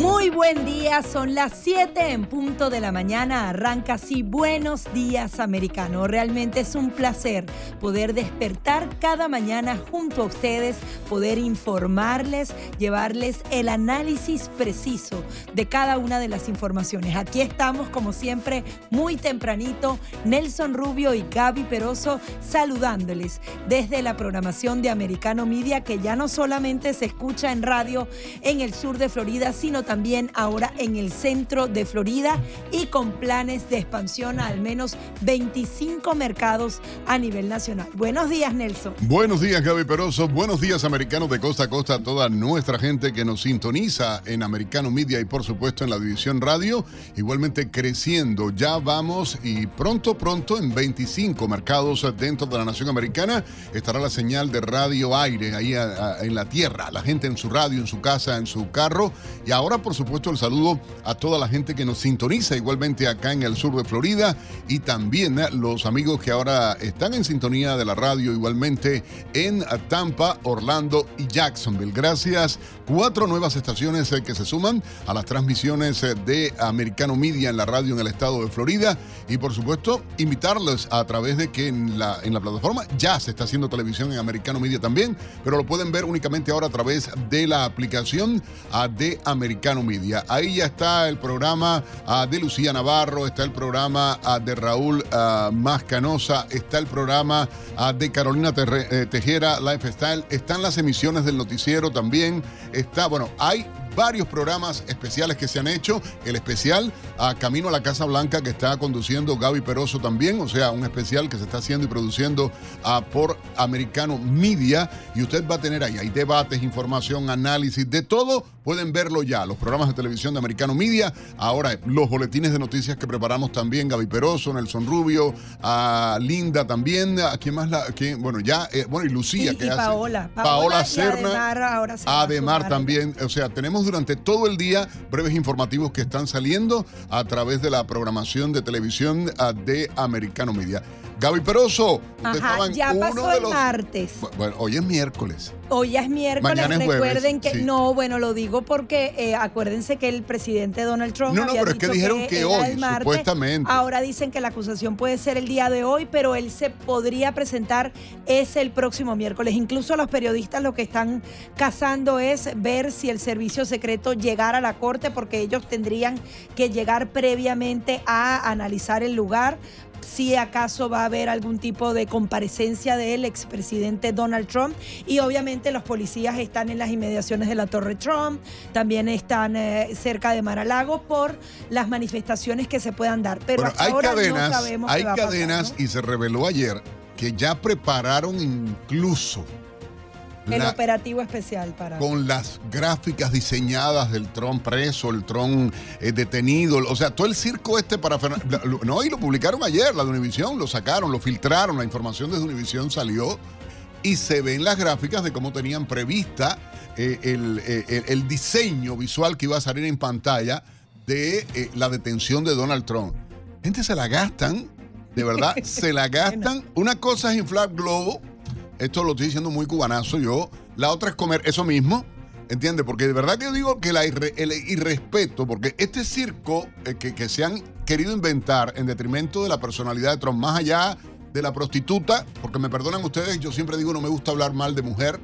Muy buen día, son las 7 en punto de la mañana, arranca así Buenos días americano. Realmente es un placer poder despertar cada mañana junto a ustedes, poder informarles, llevarles el análisis preciso de cada una de las informaciones. Aquí estamos como siempre muy tempranito, Nelson Rubio y Gaby Peroso saludándoles desde la programación de Americano Media que ya no solamente se escucha en radio en el sur de Florida, sino también ahora en el centro de Florida y con planes de expansión a al menos 25 mercados a nivel nacional. Buenos días, Nelson. Buenos días, Gaby Peroso. Buenos días, americanos de costa a costa, a toda nuestra gente que nos sintoniza en Americano Media y por supuesto en la división radio. Igualmente creciendo. Ya vamos y pronto, pronto en 25 mercados dentro de la nación americana estará la señal de radio aire ahí en la tierra. La gente en su radio, en su casa, en su carro. Y ahora por supuesto, el saludo a toda la gente que nos sintoniza igualmente acá en el sur de Florida y también los amigos que ahora están en sintonía de la radio igualmente en Tampa, Orlando y Jacksonville. Gracias. Cuatro nuevas estaciones eh, que se suman a las transmisiones eh, de Americano Media en la radio en el estado de Florida y por supuesto invitarles a través de que en la, en la plataforma ya se está haciendo televisión en Americano Media también, pero lo pueden ver únicamente ahora a través de la aplicación ah, de Americano Media. Ahí ya está el programa ah, de Lucía Navarro, está el programa ah, de Raúl uh, Mascanosa, está el programa de Carolina eh, Tejera, Lifestyle, están las emisiones del noticiero también, está, bueno, hay varios programas especiales que se han hecho. El especial a Camino a la Casa Blanca que está conduciendo Gaby Peroso también, o sea, un especial que se está haciendo y produciendo por Americano Media. Y usted va a tener ahí, hay debates, información, análisis, de todo. Pueden verlo ya, los programas de televisión de Americano Media. Ahora, los boletines de noticias que preparamos también, Gaby Peroso, Nelson Rubio, a Linda también, a quién más la, bueno, ya, eh, bueno, y Lucía, que hace. Paola, Paola, Paola Serna. Ademar, también, o sea, tenemos durante todo el día breves informativos que están saliendo a través de la programación de televisión ah, de Americano Media. Gaby Peroso, ya pasó el martes. Bueno, hoy es miércoles. Hoy es miércoles. Recuerden que no, bueno, lo digo porque eh, acuérdense que el presidente Donald Trump no, no, pero es que dijeron que, hoy, supuestamente. Ahora dicen que la acusación puede ser el día de hoy, pero él se podría presentar es el próximo miércoles. Incluso los periodistas lo que están cazando es ver si el servicio secreto llegara a la corte, porque ellos tendrían que llegar previamente a analizar el lugar si acaso va a haber algún tipo de comparecencia del expresidente Donald Trump. Y obviamente los policías están en las inmediaciones de la Torre Trump, también están eh, cerca de Mar-a-Lago por las manifestaciones que se puedan dar. Pero hay cadenas, hay cadenas y se reveló ayer que ya prepararon incluso el operativo especial para. Con las gráficas diseñadas del Tron preso, el Tron eh, detenido, o sea, todo el circo este para. No, y lo publicaron ayer, la de Univision, lo sacaron, lo filtraron, la información desde Univision salió y se ven las gráficas de cómo tenían prevista eh, eh, el, diseño visual que iba a salir en pantalla de la detención de Donald Trump. Gente se la gastan, de verdad, se la gastan. Una cosa es inflar globo esto lo estoy diciendo muy cubanazo yo. La otra es comer eso mismo. ¿Entiendes? Porque de verdad que yo digo que el irrespeto, porque este circo eh, que, se han querido inventar en detrimento de la personalidad de Trump, más allá de la prostituta, porque me perdonan ustedes, yo siempre digo no me gusta hablar mal de mujer,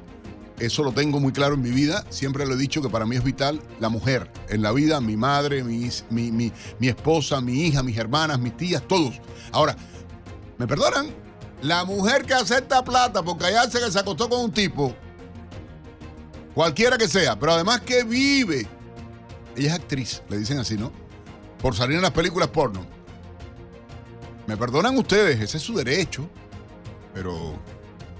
eso lo tengo muy claro en mi vida, siempre lo he dicho que para mí es vital la mujer en la vida, mi madre, mi, mi, mi esposa, mi hija, mis hermanas, mis tías, todos. Ahora, ¿me perdonan? La mujer que acepta plata porque allá se, se acostó con un tipo, cualquiera que sea, pero además que vive, ella es actriz, le dicen así, ¿no? Por salir en las películas porno. Me perdonan ustedes, ese es su derecho, pero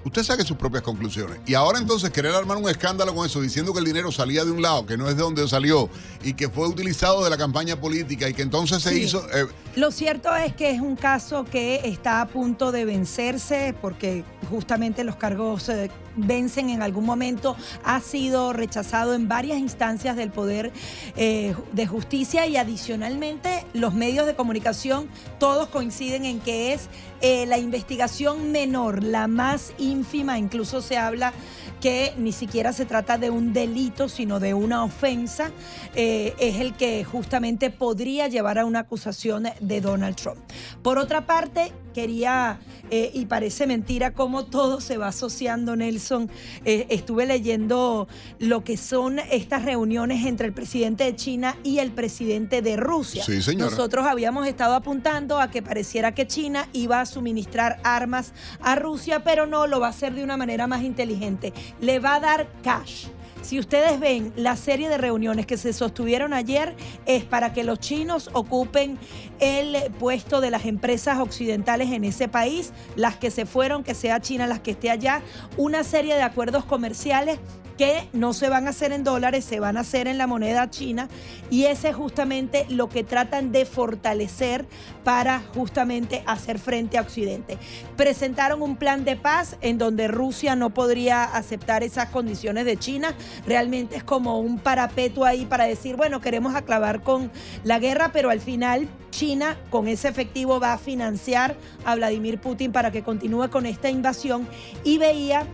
usted saque sus propias conclusiones. Y ahora entonces querer armar un escándalo con eso, diciendo que el dinero salía de un lado, que no es de donde salió, y que fue utilizado de la campaña política y que entonces se hizo... Eh, Lo cierto es que es un caso que está a punto de vencerse porque justamente los cargos... Vencen en algún momento, ha sido rechazado en varias instancias del Poder eh, de Justicia y adicionalmente los medios de comunicación todos coinciden en que es eh, la investigación menor, la más ínfima, incluso se habla que ni siquiera se trata de un delito, sino de una ofensa, eh, es el que justamente podría llevar a una acusación de Donald Trump. Por otra parte, quería, eh, y parece mentira cómo todo se va asociando, Nelson. Eh, estuve leyendo lo que son estas reuniones entre el presidente de China y el presidente de Rusia. Sí, señora. Nosotros habíamos estado apuntando a que pareciera que China iba a suministrar armas a Rusia, pero no, lo va a hacer de una manera más inteligente. Le va a dar cash. Si ustedes ven la serie de reuniones que se sostuvieron ayer, es para que los chinos ocupen el puesto de las empresas occidentales en ese país, las que se fueron, que sea China las que esté allá, una serie de acuerdos comerciales que no se van a hacer en dólares, se van a hacer en la moneda china. Y ese es justamente lo que tratan de fortalecer para justamente hacer frente a Occidente. Presentaron un plan de paz en donde Rusia no podría aceptar esas condiciones de China, realmente es como un parapeto ahí para decir, bueno, queremos aclavar con la guerra, pero al final China con ese efectivo va a financiar a Vladimir Putin para que continúe con esta invasión. Y veía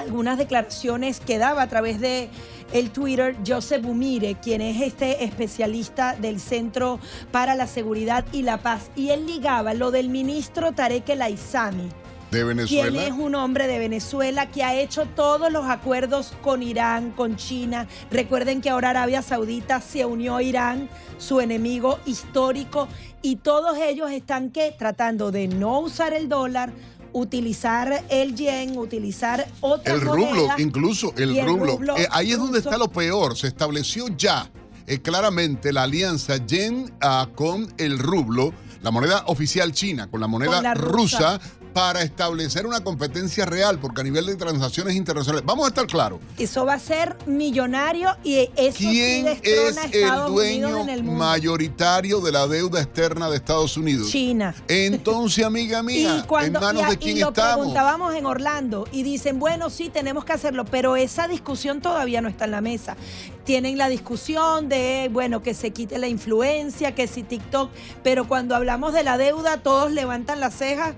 algunas declaraciones que daba a través de el Twitter Joseph Bumire, quien es este especialista del Centro para la Seguridad y la Paz. Y él ligaba lo del ministro Tarek El Aizami. De Venezuela. Quien es un hombre de Venezuela que ha hecho todos los acuerdos con Irán, con China. Recuerden que ahora Arabia Saudita se unió a Irán, su enemigo histórico, y todos ellos están que tratando de no usar el dólar, utilizar el yen, utilizar otra El rublo, incluso el rublo. Eh, ahí es donde está lo peor. Se estableció ya eh, claramente la alianza yen ah, con el rublo, la moneda oficial china, con la moneda rusa. rusa para establecer una competencia real, porque a nivel de transacciones internacionales, vamos a estar claros. Eso va a ser millonario y eso ¿Quién es el dueño mayoritario de la deuda externa de Estados Unidos? China. Entonces, amiga mía, ¿en manos de quién y lo estamos? preguntábamos en Orlando y dicen, bueno, sí, tenemos que hacerlo, pero esa discusión todavía no está en la mesa. Tienen la discusión de, bueno, que se quite la influencia, que si TikTok, pero cuando hablamos de la deuda, todos levantan las cejas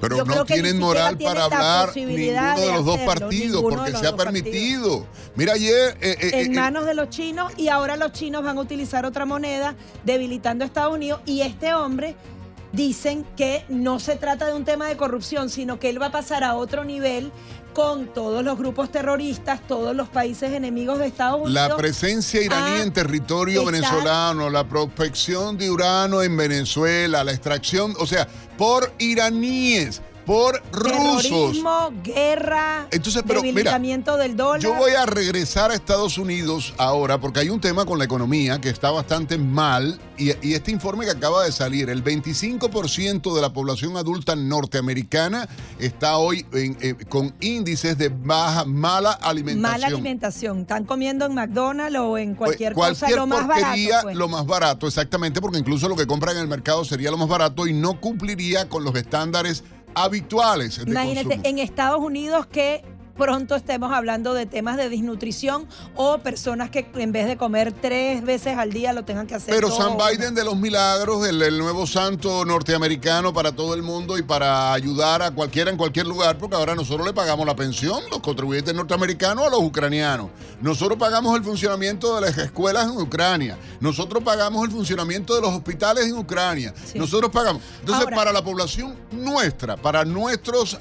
pero no tienen moral para hablar ninguno de, los dos partidos porque se ha permitido. Mira ayer... Eh, eh, en eh, manos de los chinos y ahora los chinos van a utilizar otra moneda debilitando a Estados Unidos y este hombre dicen que no se trata de un tema de corrupción, sino que él va a pasar a otro nivel con todos los grupos terroristas, todos los países enemigos de Estados Unidos. La presencia iraní en territorio venezolano, la prospección de urano en Venezuela, la extracción, o sea, por iraníes por rusos. guerra, Entonces, pero, debilitamiento del dólar. Yo voy a regresar a Estados Unidos ahora porque hay un tema con la economía que está bastante mal y, este informe que acaba de salir, el 25% de la población adulta norteamericana está hoy eh, con índices de baja, mala alimentación. Mala alimentación. Están comiendo en McDonald's o en pues, cualquier, cosa lo más barato. Pues. Lo más barato, exactamente, porque incluso lo que compran en el mercado sería lo más barato y no cumpliría con los estándares habituales. Imagínate, en Estados Unidos que pronto estemos hablando de temas de desnutrición o personas que en vez de comer tres veces al día lo tengan que hacer. Pero San Biden de los milagros, el, el, nuevo santo norteamericano para todo el mundo y para ayudar a cualquiera en cualquier lugar, porque ahora nosotros le pagamos la pensión, los contribuyentes norteamericanos a los ucranianos. Nosotros pagamos el funcionamiento de las escuelas en Ucrania. Nosotros pagamos el funcionamiento de los hospitales en Ucrania. Nosotros pagamos. Entonces, para la población nuestra, para nuestros eh,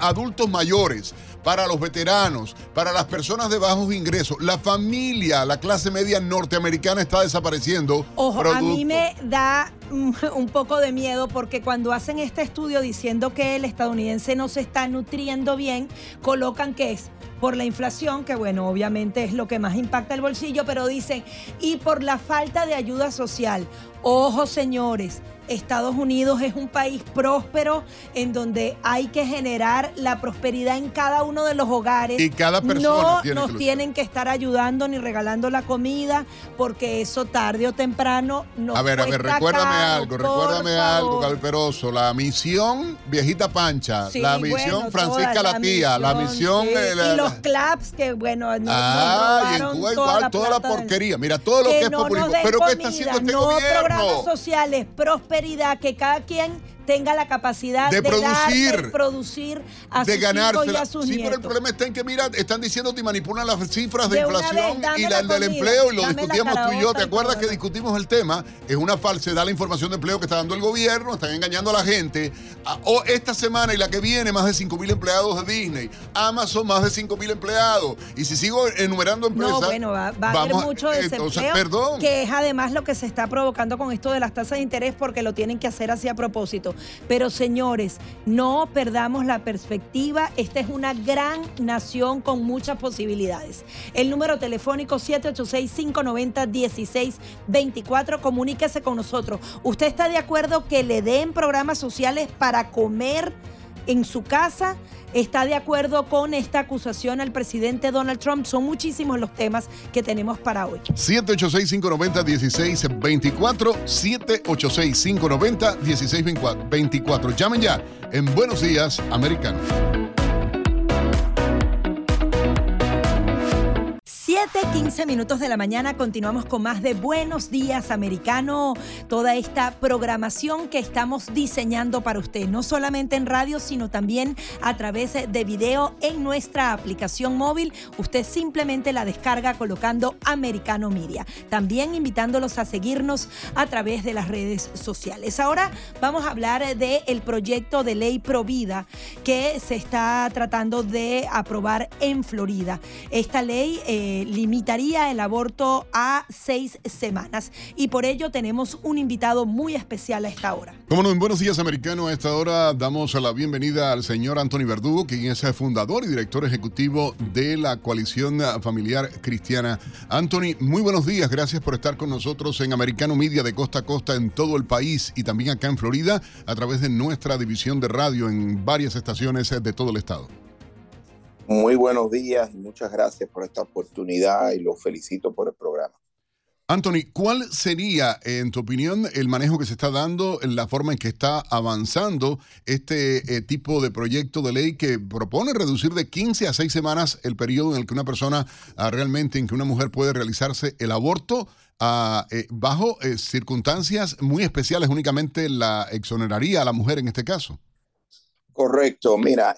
adultos mayores, para los veteranos, para las personas de bajos ingresos. La familia, la clase media norteamericana está desapareciendo. Ojo, a mí me da un poco de miedo porque cuando hacen este estudio diciendo que el estadounidense no se está nutriendo bien, colocan que es por la inflación, que bueno, obviamente es lo que más impacta el bolsillo, pero dicen, y por la falta de ayuda social. Ojo, señores, Estados Unidos es un país próspero en donde hay que generar la prosperidad en cada uno de los hogares. Y cada persona. No nos tienen que estar ayudando ni regalando la comida, porque eso tarde o temprano nos A ver, a ver, recuérdame algo, recuérdame algo, Peroso. La misión Viejita Pancha, la misión Francisca la, Tía, la misión. y los claps que, bueno, no, ah, y en Cuba igual, toda la porquería. Mira, todo lo que, es populismo. Pero ¿qué está haciendo este no gobierno? programas sociales, prosperidad, que cada quien tenga la capacidad de, producir, de producir a de sus hijos y a sus Sí, pero el problema está en que, mira, están diciendo que manipulan las cifras de, inflación y la, del empleo, y lo discutíamos tú y yo. ¿Te acuerdas que discutimos el tema? Es una falsedad la información de empleo que está dando el gobierno, están engañando a la gente. Ah, o esta semana y la que viene, más de 5 mil empleados de Disney. Amazon, más de 5 mil empleados. Y si sigo enumerando empresas. No, bueno, va, a haber mucho desempleo. perdón. Que es además lo que se está provocando con esto de las tasas de interés porque lo tienen que hacer así a propósito. Pero señores, no perdamos la perspectiva. Esta es una gran nación con muchas posibilidades. El número telefónico 786-590-1624. Comuníquese con nosotros. ¿Usted está de acuerdo que le den programas sociales para comer en su casa? está de acuerdo con esta acusación al presidente Donald Trump. Son muchísimos los temas que tenemos para hoy. 786-590-1624. 786-590-1624. Llamen ya en Buenos Días, Americano. 15 minutos de la mañana continuamos con más de Buenos Días Americano, toda esta programación que estamos diseñando para usted, no solamente en radio, sino también a través de video en nuestra aplicación móvil. Usted simplemente la descarga colocando Americano Media. También invitándolos a seguirnos a través de las redes sociales. Ahora vamos a hablar del el proyecto de ley Provida que se está tratando de aprobar en Florida. Esta ley... Eh, el aborto a seis semanas. Y por ello tenemos un invitado muy especial a esta hora. Como no, en Buenos Días Americano, a esta hora damos la bienvenida al señor Anthony Verdugo, quien es fundador y director ejecutivo de la coalición familiar cristiana. Anthony, muy buenos días, gracias por estar con nosotros en Americano Media de costa a costa en todo el país y también acá en Florida a través de nuestra división de radio en varias estaciones de todo el estado. Muy buenos días y muchas gracias por esta oportunidad y los felicito por el programa. Anthony, ¿cuál sería, en tu opinión, el manejo que se está dando, en la forma en que está avanzando este eh, tipo de proyecto de ley que propone reducir de 15 a 6 semanas el periodo en el que una persona ah, realmente, en que una mujer puede realizarse el aborto? Ah, eh, bajo eh, circunstancias muy especiales, únicamente la exoneraría a la mujer en este caso. Correcto, mira,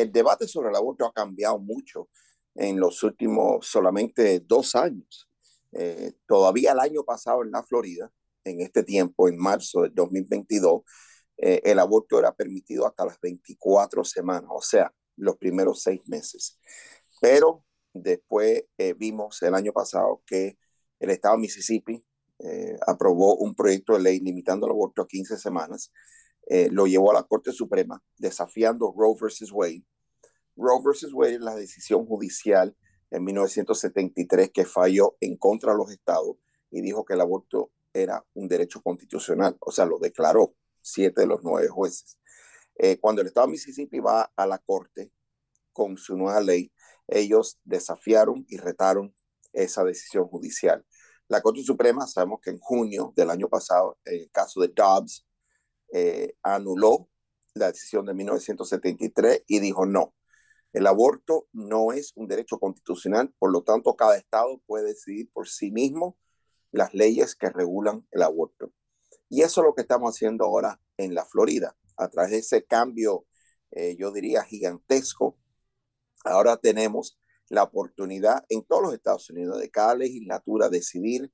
el debate sobre el aborto ha cambiado mucho en los últimos solamente dos años. Eh, todavía el año pasado en la Florida, en este tiempo, en marzo del 2022, eh, el aborto era permitido hasta las 24 semanas, o sea, los primeros seis meses. Pero después eh, vimos el año pasado que el estado de Mississippi aprobó un proyecto de ley limitando el aborto a 15 semanas eh, lo llevó a la Corte Suprema, desafiando Roe versus Wade. Roe versus Wade es la decisión judicial en 1973 que falló en contra de los estados y dijo que el aborto era un derecho constitucional, o sea, lo declaró siete de los nueve jueces. Eh, cuando el estado de Mississippi va a la corte con su nueva ley, ellos desafiaron y retaron esa decisión judicial. La Corte Suprema, sabemos que en junio del año pasado, en el caso de Dobbs, eh, anuló la decisión de 1973 y dijo no, el aborto no es un derecho constitucional, por lo tanto cada estado puede decidir por sí mismo las leyes que regulan el aborto. Y eso es lo que estamos haciendo ahora en la Florida, a través de ese cambio, eh, yo diría, gigantesco. Ahora tenemos la oportunidad en todos los Estados Unidos de cada legislatura decidir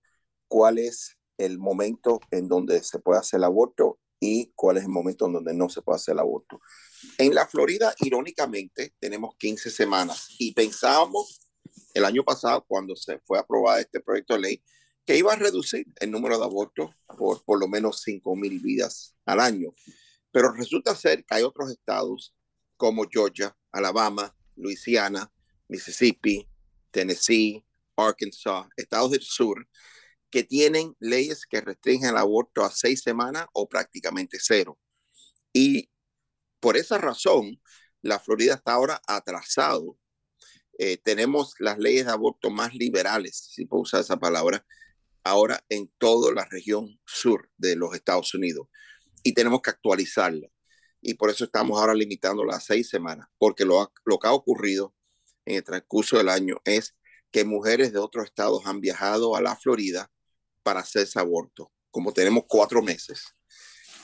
cuál es el momento en donde se puede hacer el aborto y cuál es el momento en donde no se puede hacer el aborto. En la Florida, irónicamente, tenemos 15 semanas y pensábamos el año pasado, cuando se fue aprobado este proyecto de ley, que iba a reducir el número de abortos por por lo menos 5 mil vidas al año. Pero resulta ser que hay otros estados como Georgia, Alabama, Luisiana, Mississippi, Tennessee, Arkansas, estados del sur, que tienen leyes que restringen el aborto a seis semanas o prácticamente cero. Y por esa razón, la Florida está ahora atrasado. Eh, tenemos las leyes de aborto más liberales, si puedo usar esa palabra, ahora en toda la región sur de los Estados Unidos y tenemos que actualizarla. Y por eso estamos ahora limitando las seis semanas, porque lo, lo que ha ocurrido en el transcurso del año es que mujeres de otros estados han viajado a la Florida para hacerse aborto. Como tenemos cuatro meses,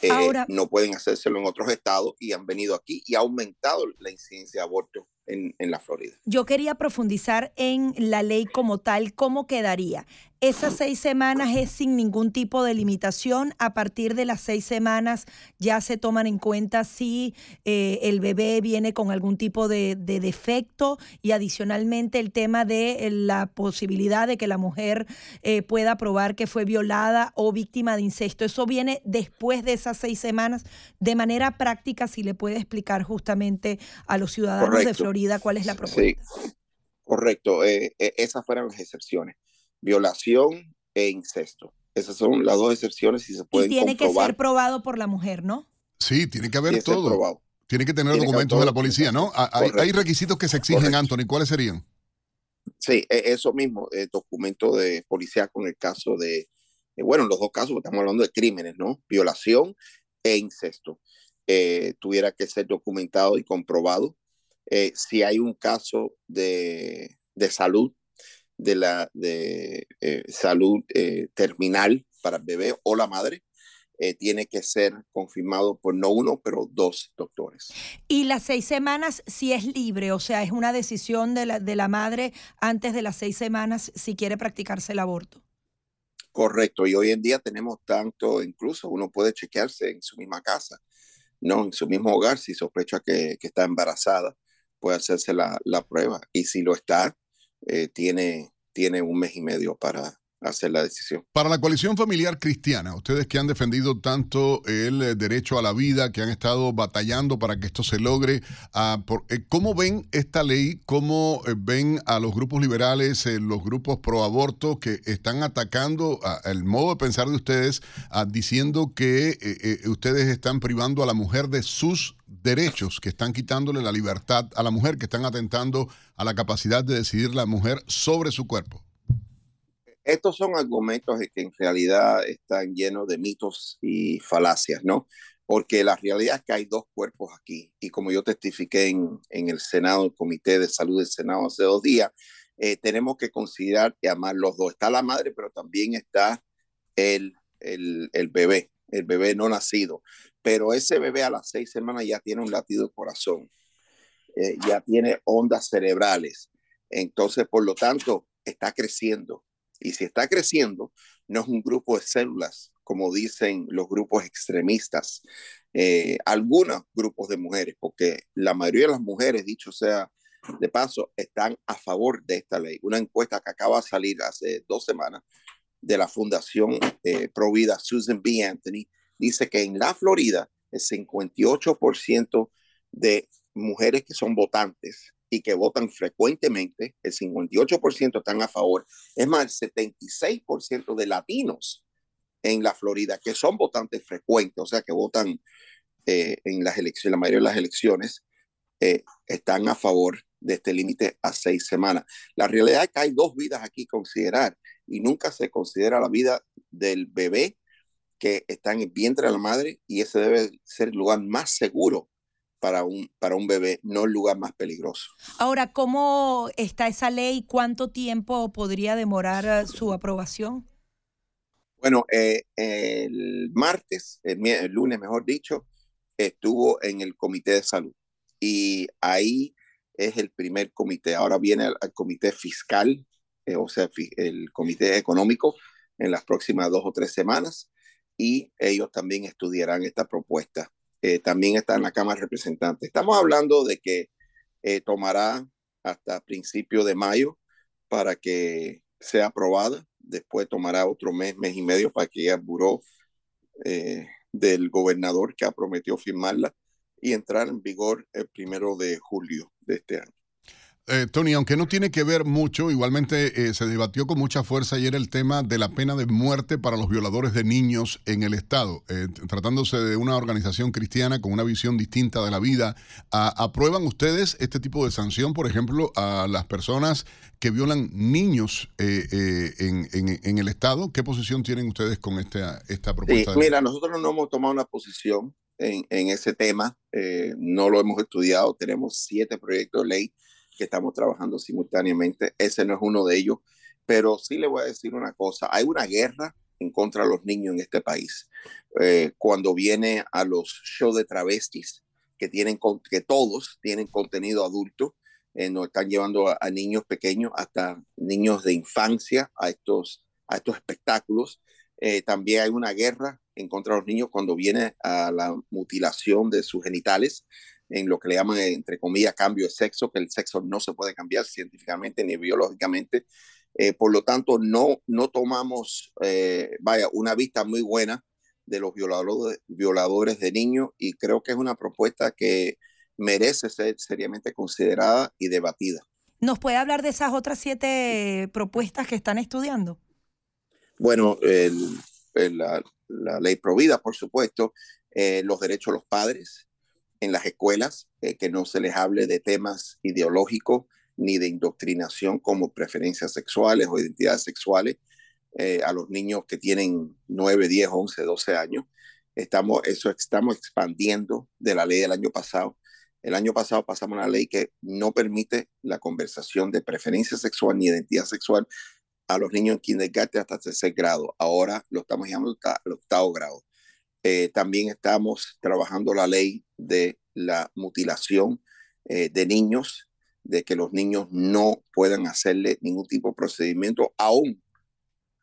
eh, no pueden hacérselo en otros estados y han venido aquí y ha aumentado la incidencia de aborto en, la Florida. Yo quería profundizar en la ley como tal, ¿cómo quedaría? Esas seis semanas es sin ningún tipo de limitación. A partir de las seis semanas ya se toman en cuenta si eh, el bebé viene con algún tipo de, defecto y adicionalmente el tema de la posibilidad de que la mujer eh, pueda probar que fue violada o víctima de incesto. Eso viene después de esas seis semanas. De manera práctica, si le puede explicar justamente a los ciudadanos de Florida cuál es la propuesta. Sí, correcto. Eh, esas fueron las excepciones violación e incesto. Esas son las dos excepciones y se pueden Y tiene que ser probado por la mujer, ¿no? Sí, tiene que haber todo. Tiene que tener documentos de la policía, ¿no? Hay, requisitos que se exigen, Anthony. ¿Cuáles serían? Sí, e, eso mismo, el documento de policía con el caso de, eh, bueno, en los dos casos estamos hablando de crímenes, ¿no? Violación e incesto. Eh, tuviera que ser documentado y comprobado. Eh, si hay un caso de, de salud de la de eh, salud eh, terminal para el bebé o la madre, eh, tiene que ser confirmado por no uno, pero dos doctores. Y las seis semanas si es libre, o sea, es una decisión de la, de la madre antes de las seis semanas si quiere practicarse el aborto. Correcto, y hoy en día tenemos tanto, incluso uno puede chequearse en su misma casa, no en su mismo hogar, si sospecha que, que está embarazada, puede hacerse la, la, prueba. Y si lo está, tiene, tiene un mes y medio para hacer la decisión. Para la coalición familiar cristiana, ustedes que han defendido tanto el eh, derecho a la vida, que han estado batallando para que esto se logre, ah, eh, ¿cómo ven esta ley? ¿Cómo eh, ven a los grupos liberales, los grupos pro aborto que están atacando el modo de pensar de ustedes, ah, diciendo que ustedes están privando a la mujer de sus derechos, que están quitándole la libertad a la mujer, que están atentando a la capacidad de decidir la mujer sobre su cuerpo. Estos son argumentos que en realidad están llenos de mitos y falacias, ¿no? Porque la realidad es que hay dos cuerpos aquí. Y como yo testifiqué en, el Senado, el Comité de Salud del Senado hace dos días, eh, tenemos que considerar y amar los dos. Está la madre, pero también está el, el, el bebé, el bebé no nacido pero ese bebé a las seis semanas ya tiene un latido de corazón, eh, ya tiene ondas cerebrales. Entonces, por lo tanto, está creciendo. Y si está creciendo, no es un grupo de células, como dicen los grupos extremistas. Eh, algunos grupos de mujeres, porque la mayoría de las mujeres, dicho sea de paso, están a favor de esta ley. Una encuesta que acaba de salir hace dos semanas de la Fundación eh, Provida Susan B. Anthony dice que en la Florida el 58% de mujeres que son votantes y que votan frecuentemente, el 58% están a favor. Es más, el 76% de latinos en la Florida que son votantes frecuentes, o sea, que votan eh, en las elecciones, la mayoría de las elecciones, eh, están a favor de este límite a seis semanas. La realidad es que hay dos vidas aquí a considerar y nunca se considera la vida del bebé que está en el vientre de la madre y ese debe ser el lugar más seguro para un, para un bebé, no el lugar más peligroso. Ahora, ¿cómo está esa ley? ¿Cuánto tiempo podría demorar eh, su aprobación? Bueno, eh, el martes, el, lunes mejor dicho, estuvo en el Comité de Salud y ahí es el primer comité. Ahora viene el, comité fiscal, eh, o sea, el comité económico en las próximas dos o tres semanas y ellos también estudiarán esta propuesta. Eh, también está en la Cámara de Representantes. Estamos hablando de que eh, tomará hasta principio de mayo para que sea aprobada. Después tomará otro mes, mes y medio para que llegue al buró eh, del gobernador que ha prometido firmarla y entrar en vigor el primero de julio de este año. Eh, Tony, aunque no tiene que ver mucho, igualmente eh, se debatió con mucha fuerza ayer el tema de la pena de muerte para los violadores de niños en el Estado. Eh, tratándose de una organización cristiana con una visión distinta de la vida, ¿aprueban ustedes este tipo de sanción, por ejemplo, a las personas que violan niños en, el Estado? ¿Qué posición tienen ustedes con esta, esta propuesta? mira, nosotros no hemos tomado una posición en, ese tema, no lo hemos estudiado, tenemos siete proyectos de ley que estamos trabajando simultáneamente. Ese no es uno de ellos, pero sí le voy a decir una cosa, hay una guerra en contra de los niños en este país. Eh, cuando viene a los shows de travestis, que, tienen, que todos tienen contenido adulto, eh, nos están llevando a, niños pequeños, hasta niños de infancia, a estos, a estos espectáculos. Eh, también hay una guerra en contra de los niños cuando viene a la mutilación de sus genitales en lo que le llaman, entre comillas, cambio de sexo, que el sexo no se puede cambiar científicamente ni biológicamente. Eh, por lo tanto, no, no tomamos, eh, vaya, una vista muy buena de los violadores, violadores de niños y creo que es una propuesta que merece ser seriamente considerada y debatida. ¿Nos puede hablar de esas otras siete propuestas que están estudiando? Bueno, la, ley provida, por supuesto, eh, los derechos de los padres, en las escuelas, eh, que no se les hable de temas ideológicos ni de indoctrinación como preferencias sexuales o identidades sexuales eh, a los niños que tienen 9, 10, 11, 12 años. Estamos, eso estamos expandiendo de la ley del año pasado. El año pasado pasamos una ley que no permite la conversación de preferencia sexual ni identidad sexual a los niños en kindergarten hasta tercer grado. Ahora lo estamos llamando al octavo grado. Eh, también estamos trabajando la ley de la mutilación eh, de niños, de que los niños no puedan hacerle ningún tipo de procedimiento, aún,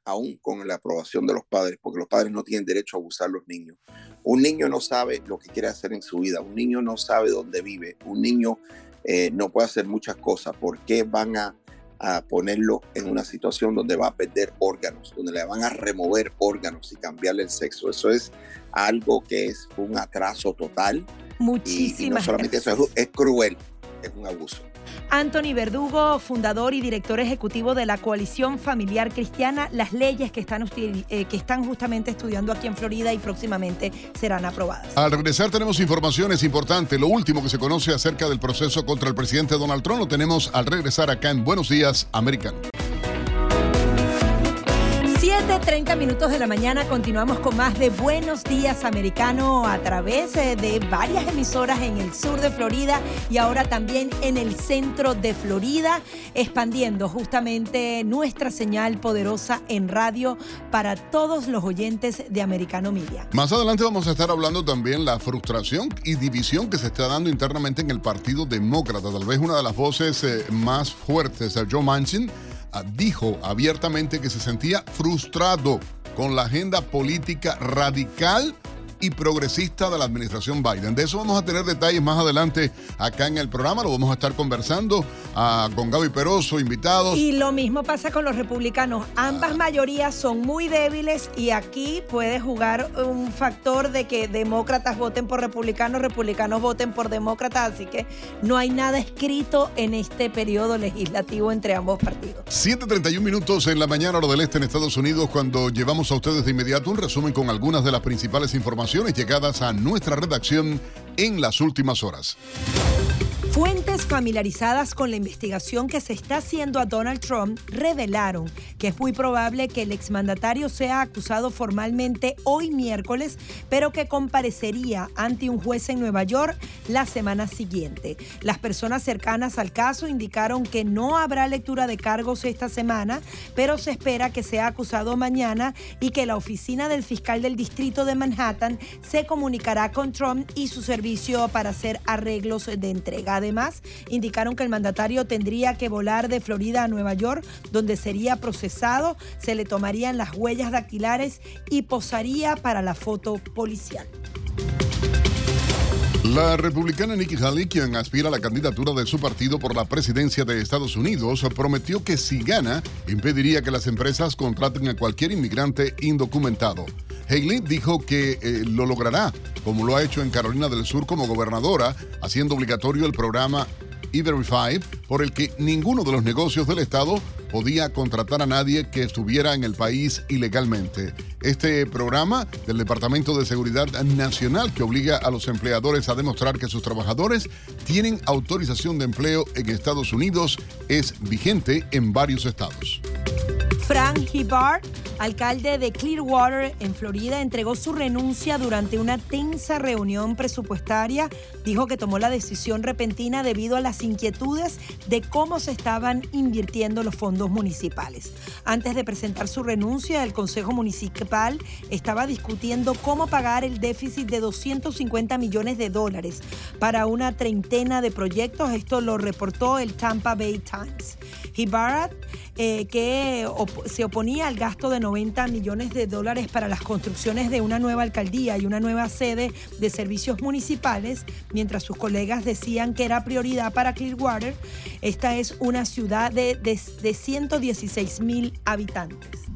aún con la aprobación de los padres, porque los padres no tienen derecho a abusar a los niños. Un niño no sabe lo que quiere hacer en su vida, un niño no sabe dónde vive, un niño eh, no puede hacer muchas cosas. ¿Por qué van a a ponerlo en una situación donde va a perder órganos, donde le van a remover órganos y cambiarle el sexo. Eso es algo que es un atraso total. Muchísimas y, no solamente eso, es cruel, es un abuso. Anthony Verdugo, fundador y director ejecutivo de la Coalición Familiar Cristiana, las leyes que están, eh, que están justamente estudiando aquí en Florida y próximamente serán aprobadas. Al regresar tenemos informaciones importantes. Lo último que se conoce acerca del proceso contra el presidente Donald Trump lo tenemos al regresar acá en Buenos Días, Americano. 7.30 minutos de la mañana continuamos con más de Buenos Días Americano a través eh, de varias emisoras en el sur de Florida y ahora también en el centro de Florida, expandiendo justamente nuestra señal poderosa en radio para todos los oyentes de Americano Media. Más adelante vamos a estar hablando también la frustración y división que se está dando internamente en el Partido Demócrata. Tal vez una de las voces eh, más fuertes, Joe Manchin, dijo abiertamente que se sentía frustrado con la agenda política radical y progresista de la administración Biden. De eso vamos a tener detalles más adelante acá en el programa. Lo vamos a estar conversando ah, con Gaby Peroso, invitados. Y lo mismo pasa con los republicanos. Ambas mayorías son muy débiles y aquí puede jugar un factor de que demócratas voten por republicanos, republicanos voten por demócratas. Así que no hay nada escrito en este periodo legislativo entre ambos partidos. 7.31 minutos en la mañana, hora del este en Estados Unidos, cuando llevamos a ustedes de inmediato un resumen con algunas de las principales informaciones llegadas a nuestra redacción en las últimas horas. Fuentes familiarizadas con la investigación que se está haciendo a Donald Trump revelaron que es muy probable que el exmandatario sea acusado formalmente hoy miércoles, pero que comparecería ante un juez en Nueva York la semana siguiente. Las personas cercanas al caso indicaron que no habrá lectura de cargos esta semana, pero se espera que sea acusado mañana y que la oficina del fiscal del distrito de Manhattan se comunicará con Trump y su servicio para hacer arreglos de entrega. Además, indicaron que el mandatario tendría que volar de Florida a Nueva York, donde sería procesado, se le tomarían las huellas dactilares y posaría para la foto policial. La republicana Nikki Haley, quien aspira a la candidatura de su partido por la presidencia de Estados Unidos, prometió que si gana, impediría que las empresas contraten a cualquier inmigrante indocumentado. Haley dijo que eh, lo logrará, como lo ha hecho en Carolina del Sur como gobernadora, haciendo obligatorio el programa E-Verify, por el que ninguno de los negocios del Estado podía contratar a nadie que estuviera en el país ilegalmente. Este programa del Departamento de Seguridad Nacional que obliga a los empleadores a demostrar que sus trabajadores tienen autorización de empleo en Estados Unidos es vigente en varios estados. Frank Hibbard, alcalde de Clearwater, en Florida, entregó su renuncia durante una tensa reunión presupuestaria. Dijo que tomó la decisión repentina debido a las inquietudes de cómo se estaban invirtiendo los fondos municipales. Antes de presentar su renuncia, el Consejo Municipal estaba discutiendo cómo pagar el déficit de 250 millones de dólares para una treintena de proyectos. Esto lo reportó el Tampa Bay Times. Hibbard, eh, que se oponía al gasto de 90 millones de dólares para las construcciones de una nueva alcaldía y una nueva sede de servicios municipales, mientras sus colegas decían que era prioridad para Clearwater. Esta es una ciudad de, de, de 116 mil habitantes.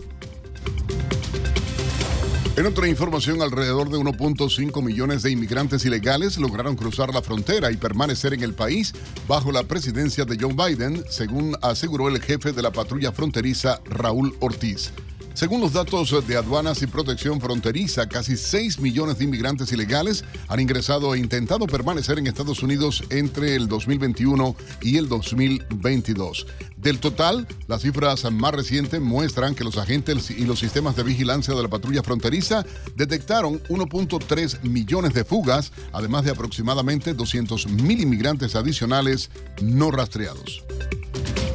En otra información, alrededor de 1.5 millones de inmigrantes ilegales lograron cruzar la frontera y permanecer en el país bajo la presidencia de Joe Biden, según aseguró el jefe de la patrulla fronteriza Raúl Ortiz. Según los datos de aduanas y protección fronteriza, casi 6 millones de inmigrantes ilegales han ingresado e intentado permanecer en Estados Unidos entre el 2021 y el 2022. Del total, las cifras más recientes muestran que los agentes y los sistemas de vigilancia de la patrulla fronteriza detectaron 1.3 millones de fugas, además de aproximadamente 200 mil inmigrantes adicionales no rastreados.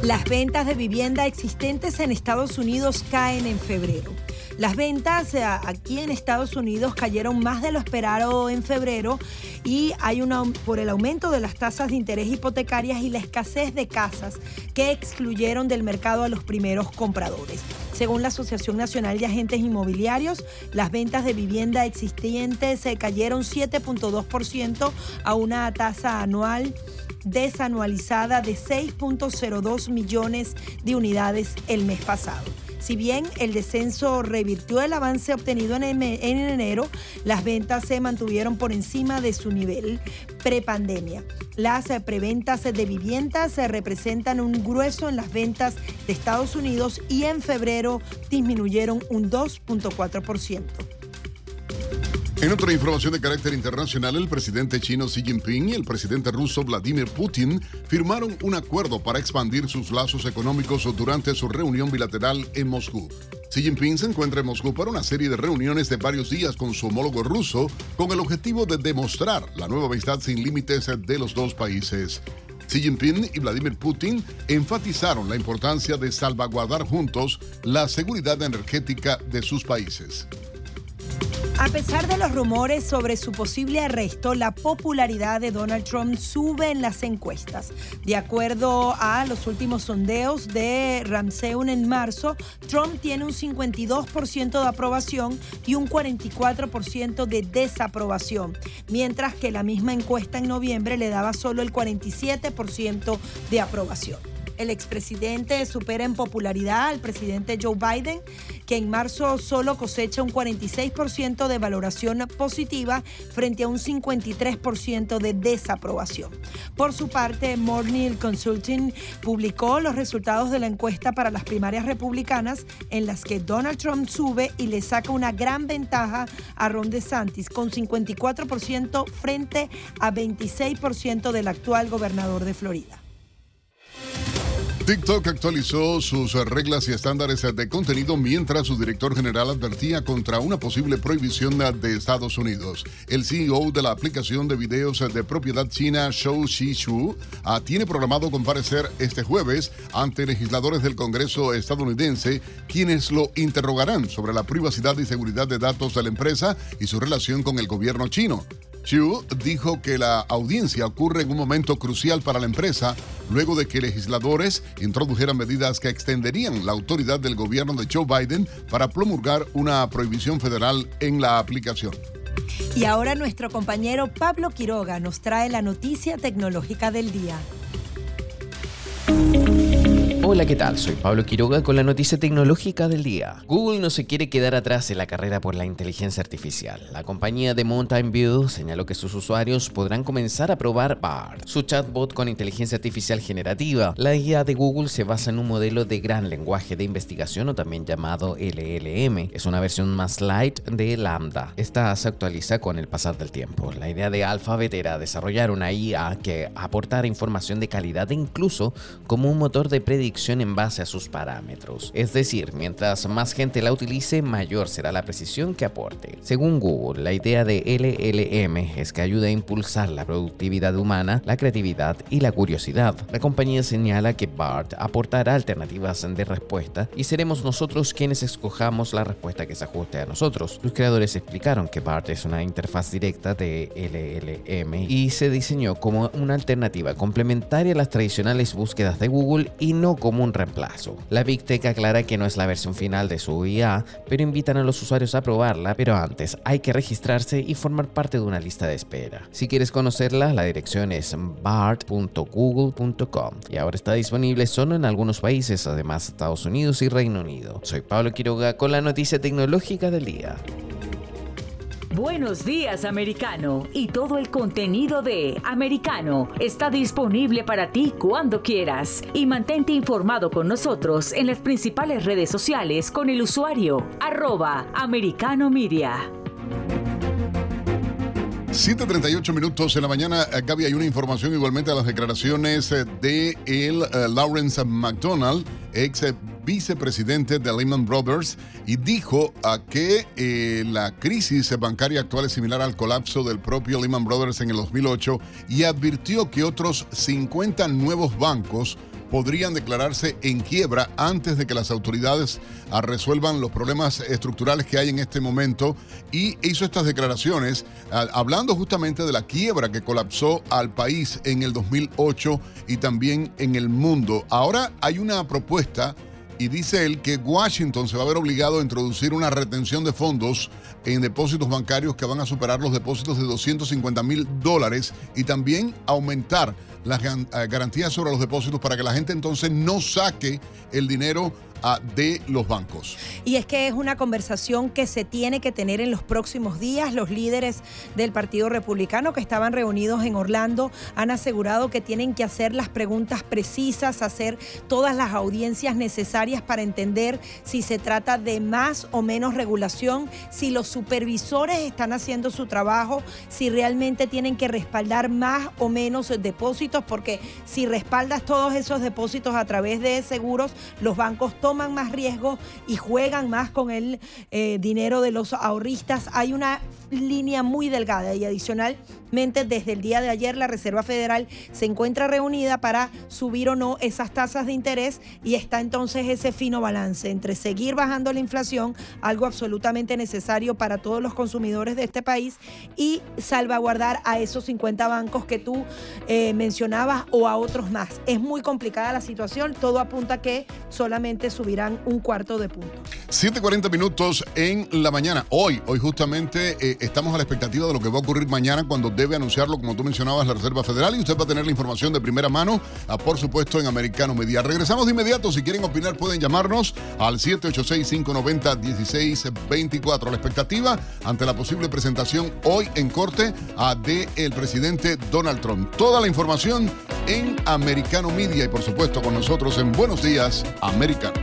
Las ventas de vivienda existentes en Estados Unidos caen en febrero. Las ventas eh, aquí en Estados Unidos cayeron más de lo esperado en febrero y hay una por el aumento de las tasas de interés hipotecarias y la escasez de casas que excluyeron del mercado a los primeros compradores. Según la Asociación Nacional de Agentes Inmobiliarios, las ventas de vivienda existentes se cayeron 7.2% a una tasa anual desanualizada de 6.02 millones de unidades el mes pasado. Si bien el descenso revirtió el avance obtenido en, enero, las ventas se mantuvieron por encima de su nivel prepandemia. Las preventas de viviendas se representan un grueso en las ventas de Estados Unidos y en febrero disminuyeron un 2.4%. En otra información de carácter internacional, el presidente chino Xi Jinping y el presidente ruso Vladimir Putin firmaron un acuerdo para expandir sus lazos económicos durante su reunión bilateral en Moscú. Xi Jinping se encuentra en Moscú para una serie de reuniones de varios días con su homólogo ruso con el objetivo de demostrar la nueva amistad sin límites de los dos países. Xi Jinping y Vladimir Putin enfatizaron la importancia de salvaguardar juntos la seguridad energética de sus países. A pesar de los rumores sobre su posible arresto, la popularidad de Donald Trump sube en las encuestas. De acuerdo a los últimos sondeos de Ramseun en marzo, Trump tiene un 52% de aprobación y un 44% de desaprobación, mientras que la misma encuesta en noviembre le daba solo el 47% de aprobación. El expresidente supera en popularidad al presidente Joe Biden, que en marzo solo cosecha un 46% de valoración positiva frente a un 53% de desaprobación. Por su parte, Morning Consulting publicó los resultados de la encuesta para las primarias republicanas en las que Donald Trump sube y le saca una gran ventaja a Ron DeSantis con 54% frente a 26% del actual gobernador de Florida. TikTok actualizó sus reglas y estándares de contenido mientras su director general advertía contra una posible prohibición de Estados Unidos. El CEO de la aplicación de videos de propiedad china Shou Shu tiene programado comparecer este jueves ante legisladores del Congreso estadounidense, quienes lo interrogarán sobre la privacidad y seguridad de datos de la empresa y su relación con el gobierno chino. Xu dijo que la audiencia ocurre en un momento crucial para la empresa luego de que legisladores introdujeran medidas que extenderían la autoridad del gobierno de Joe Biden para promulgar una prohibición federal en la aplicación. Y ahora nuestro compañero Pablo Quiroga nos trae la noticia tecnológica del día. Hola, ¿qué tal? Soy Pablo Quiroga con la noticia tecnológica del día. Google no se quiere quedar atrás en la carrera por la inteligencia artificial. La compañía de Mountain View señaló que sus usuarios podrán comenzar a probar BART, su chatbot con inteligencia artificial generativa. La guía de Google se basa en un modelo de gran lenguaje de investigación o también llamado LLM. Es una versión más light de Lambda. Esta se actualiza con el pasar del tiempo. La idea de Alphabet era desarrollar una IA que aportara información de calidad e incluso como un motor de predicción en base a sus parámetros. Es decir, mientras más gente la utilice, mayor será la precisión que aporte. Según Google, la idea de LLM es que ayude a impulsar la productividad humana, la creatividad y la curiosidad. La compañía señala que BART aportará alternativas de respuesta y seremos nosotros quienes escojamos la respuesta que se ajuste a nosotros. Los creadores explicaron que BART es una interfaz directa de LLM y se diseñó como una alternativa complementaria a las tradicionales búsquedas de Google y no como un reemplazo. La Big Tech aclara que no es la versión final de su IA, pero invitan a los usuarios a probarla, pero antes hay que registrarse y formar parte de una lista de espera. Si quieres conocerla, la dirección es bart.google.com y ahora está disponible solo en algunos países, además Estados Unidos y Reino Unido. Soy Pablo Quiroga con la noticia tecnológica del día. Buenos días, americano. Y todo el contenido de Americano está disponible para ti cuando quieras. Y mantente informado con nosotros en las principales redes sociales con el usuario arroba americano media. 7.38 minutos en la mañana. Eh, Gaby, hay una información igualmente a las declaraciones eh, de el uh, Lawrence McDonald, ex vicepresidente de Lehman Brothers, y dijo a que eh, la crisis bancaria actual es similar al colapso del propio Lehman Brothers en el 2008 y advirtió que otros 50 nuevos bancos podrían declararse en quiebra antes de que las autoridades ah, resuelvan los problemas estructurales que hay en este momento y hizo estas declaraciones ah, hablando justamente de la quiebra que colapsó al país en el 2008 y también en el mundo. Ahora hay una propuesta y dice él que Washington se va a ver obligado a introducir una retención de fondos en depósitos bancarios que van a superar los depósitos de 250 mil dólares y también aumentar las eh, garantías sobre los depósitos para que la gente entonces no saque el dinero de los bancos. Y es que es una conversación que se tiene que tener en los próximos días. Los líderes del Partido Republicano que estaban reunidos en Orlando han asegurado que tienen que hacer las preguntas precisas, hacer todas las audiencias necesarias para entender si se trata de más o menos regulación, si los supervisores están haciendo su trabajo, si realmente tienen que respaldar más o menos depósitos, porque si respaldas todos esos depósitos a través de seguros, los bancos toman más riesgo y juegan más con el eh, dinero de los ahorristas. Hay una línea muy delgada y adicionalmente desde el día de ayer la Reserva Federal se encuentra reunida para subir o no esas tasas de interés y está entonces ese fino balance entre seguir bajando la inflación, algo absolutamente necesario para todos los consumidores de este país, y salvaguardar a esos 50 bancos que tú eh, mencionabas o a otros más. Es muy complicada la situación, todo apunta que solamente subirán un cuarto de punto. 7.40 minutos en la mañana. Hoy, hoy justamente... Eh, estamos a la expectativa de lo que va a ocurrir mañana cuando debe anunciarlo, como tú mencionabas, la Reserva Federal y usted va a tener la información de primera mano, ah, por supuesto, en Americano Media. Regresamos de inmediato. Si quieren opinar, pueden llamarnos al 786-590-1624. La expectativa ante la posible presentación hoy en corte ah, de el presidente Donald Trump. Toda la información en Americano Media y, por supuesto, con nosotros en Buenos Días, Americano.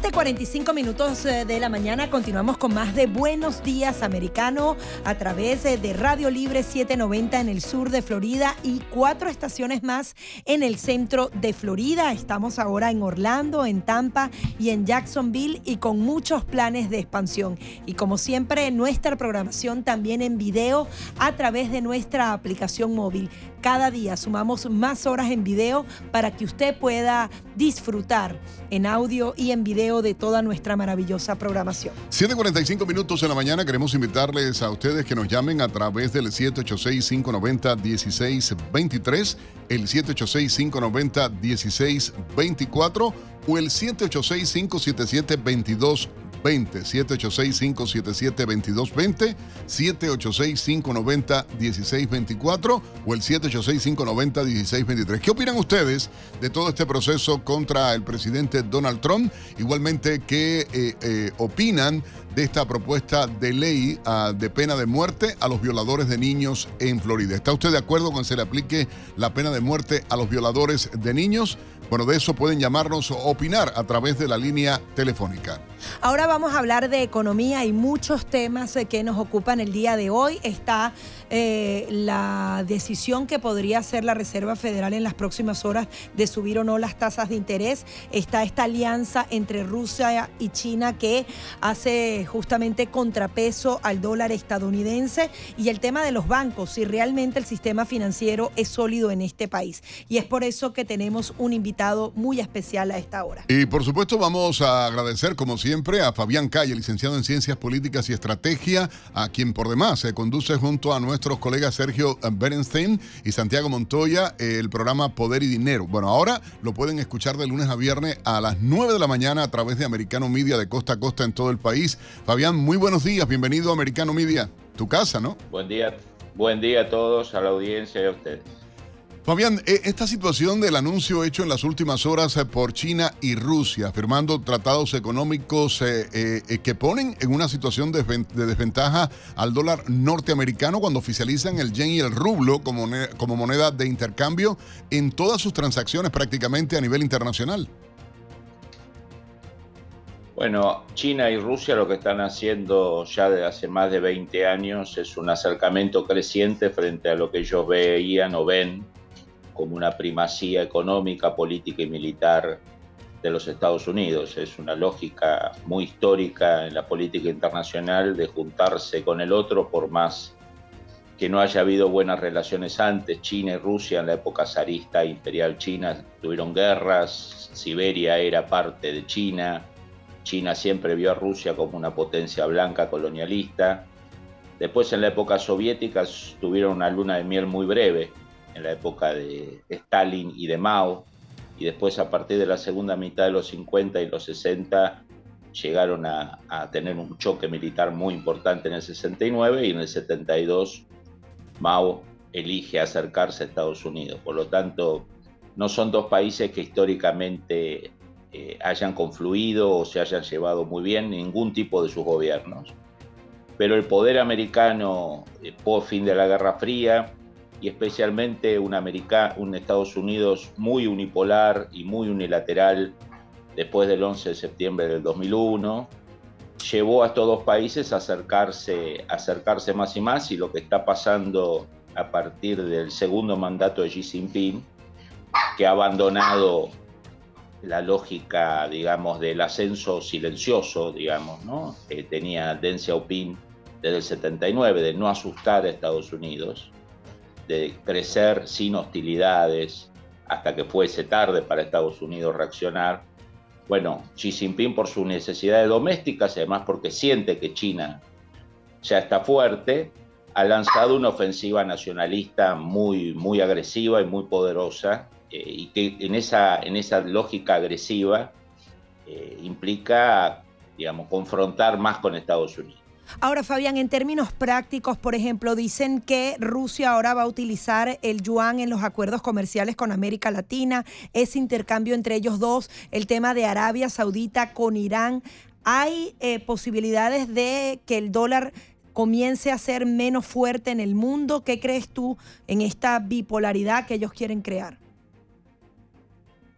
7:45 minutos eh, de la mañana continuamos con más de Buenos Días Americano a través eh, de Radio Libre 790 en el sur de Florida y cuatro estaciones más en el centro de Florida. Estamos ahora en Orlando, en Tampa y en Jacksonville y con muchos planes de expansión. Y como siempre, nuestra programación también en video a través de nuestra aplicación móvil. Cada día sumamos más horas en video para que usted pueda disfrutar en audio y en video de toda nuestra maravillosa programación. 7.45 minutos en la mañana. Queremos invitarles a ustedes que nos llamen a través del 786-590-1623, el 786-590-1624 o el 786-577-22 2220, 786-577-2220, 786-590-1624 o el 786-590-1623. ¿Qué opinan ustedes de todo este proceso contra el presidente Donald Trump? Igualmente, ¿qué eh, eh, opinan de esta propuesta de ley ah, de pena de muerte a los violadores de niños en Florida? ¿Está usted de acuerdo con que se le aplique la pena de muerte a los violadores de niños? Bueno, de eso pueden llamarnos o opinar a través de la línea telefónica. Ahora vamos a hablar de economía y muchos temas eh, que nos ocupan el día de hoy. Está eh, la decisión que podría hacer la Reserva Federal en las próximas horas de subir o no las tasas de interés. Está esta alianza entre Rusia y China que hace justamente contrapeso al dólar estadounidense y el tema de los bancos, si realmente el sistema financiero es sólido en este país. Y es por eso que tenemos un invitado muy especial a esta hora. Y por supuesto vamos a agradecer como siempre a Fabián Calle, licenciado en Ciencias Políticas y Estrategia, a quien por demás se conduce junto a nuestros colegas Sergio Berenstein y Santiago Montoya el programa Poder y Dinero. Bueno, ahora lo pueden escuchar de lunes a viernes a las 9 de la mañana a través de Americano Media de costa a costa en todo el país. Fabián, muy buenos días, bienvenido a Americano Media, tu casa, ¿no? Buen día, buen día a todos, a la audiencia y a ustedes. Fabián, e, esta situación del anuncio hecho en las últimas horas eh, por China y Rusia, firmando tratados económicos eh, eh, que ponen en una situación de, desventaja al dólar norteamericano cuando oficializan el yen y el rublo como, como moneda de intercambio en todas sus transacciones prácticamente a nivel internacional. Bueno, China y Rusia lo que están haciendo ya desde hace más de 20 años es un acercamiento creciente frente a lo que ellos veían o ven como una primacía económica, política y militar de los Estados Unidos. Es una lógica muy histórica en la política internacional de juntarse con el otro por más que no haya habido buenas relaciones antes. China y Rusia en la época zarista imperial china tuvieron guerras, Siberia era parte de China, China siempre vio a Rusia como una potencia blanca colonialista. Después en la época soviética tuvieron una luna de miel muy breve, en la época de Stalin y de Mao, y después a partir de la segunda mitad de los 50 y los 60 llegaron a, tener un choque militar muy importante en el 69 y en el 72 Mao elige acercarse a Estados Unidos. Por lo tanto, no son dos países que históricamente eh, hayan confluido o se hayan llevado muy bien ningún tipo de sus gobiernos. Pero el poder americano, eh, por fin de la Guerra Fría, y especialmente un, un Estados Unidos muy unipolar y muy unilateral después del 11 de septiembre del 2001, llevó a estos dos países a acercarse, acercarse más y más y lo que está pasando a partir del segundo mandato de Xi Jinping, que ha abandonado la lógica, digamos, del ascenso silencioso, digamos, ¿no? que tenía Deng Xiaoping desde el 79, de no asustar a Estados Unidos, de crecer sin hostilidades hasta que fuese tarde para Estados Unidos reaccionar. Bueno, Xi Jinping por sus necesidades domésticas además porque siente que China ya está fuerte, ha lanzado una ofensiva nacionalista muy, muy agresiva y muy poderosa eh, y que en esa, en esa lógica agresiva eh, implica, digamos, confrontar más con Estados Unidos. Ahora, Fabián, en términos prácticos, por ejemplo, dicen que Rusia ahora va a utilizar el yuan en los acuerdos comerciales con América Latina, ese intercambio entre ellos dos, el tema de Arabia Saudita con Irán. ¿Hay eh, posibilidades de que el dólar comience a ser menos fuerte en el mundo? ¿Qué crees tú en esta bipolaridad que ellos quieren crear?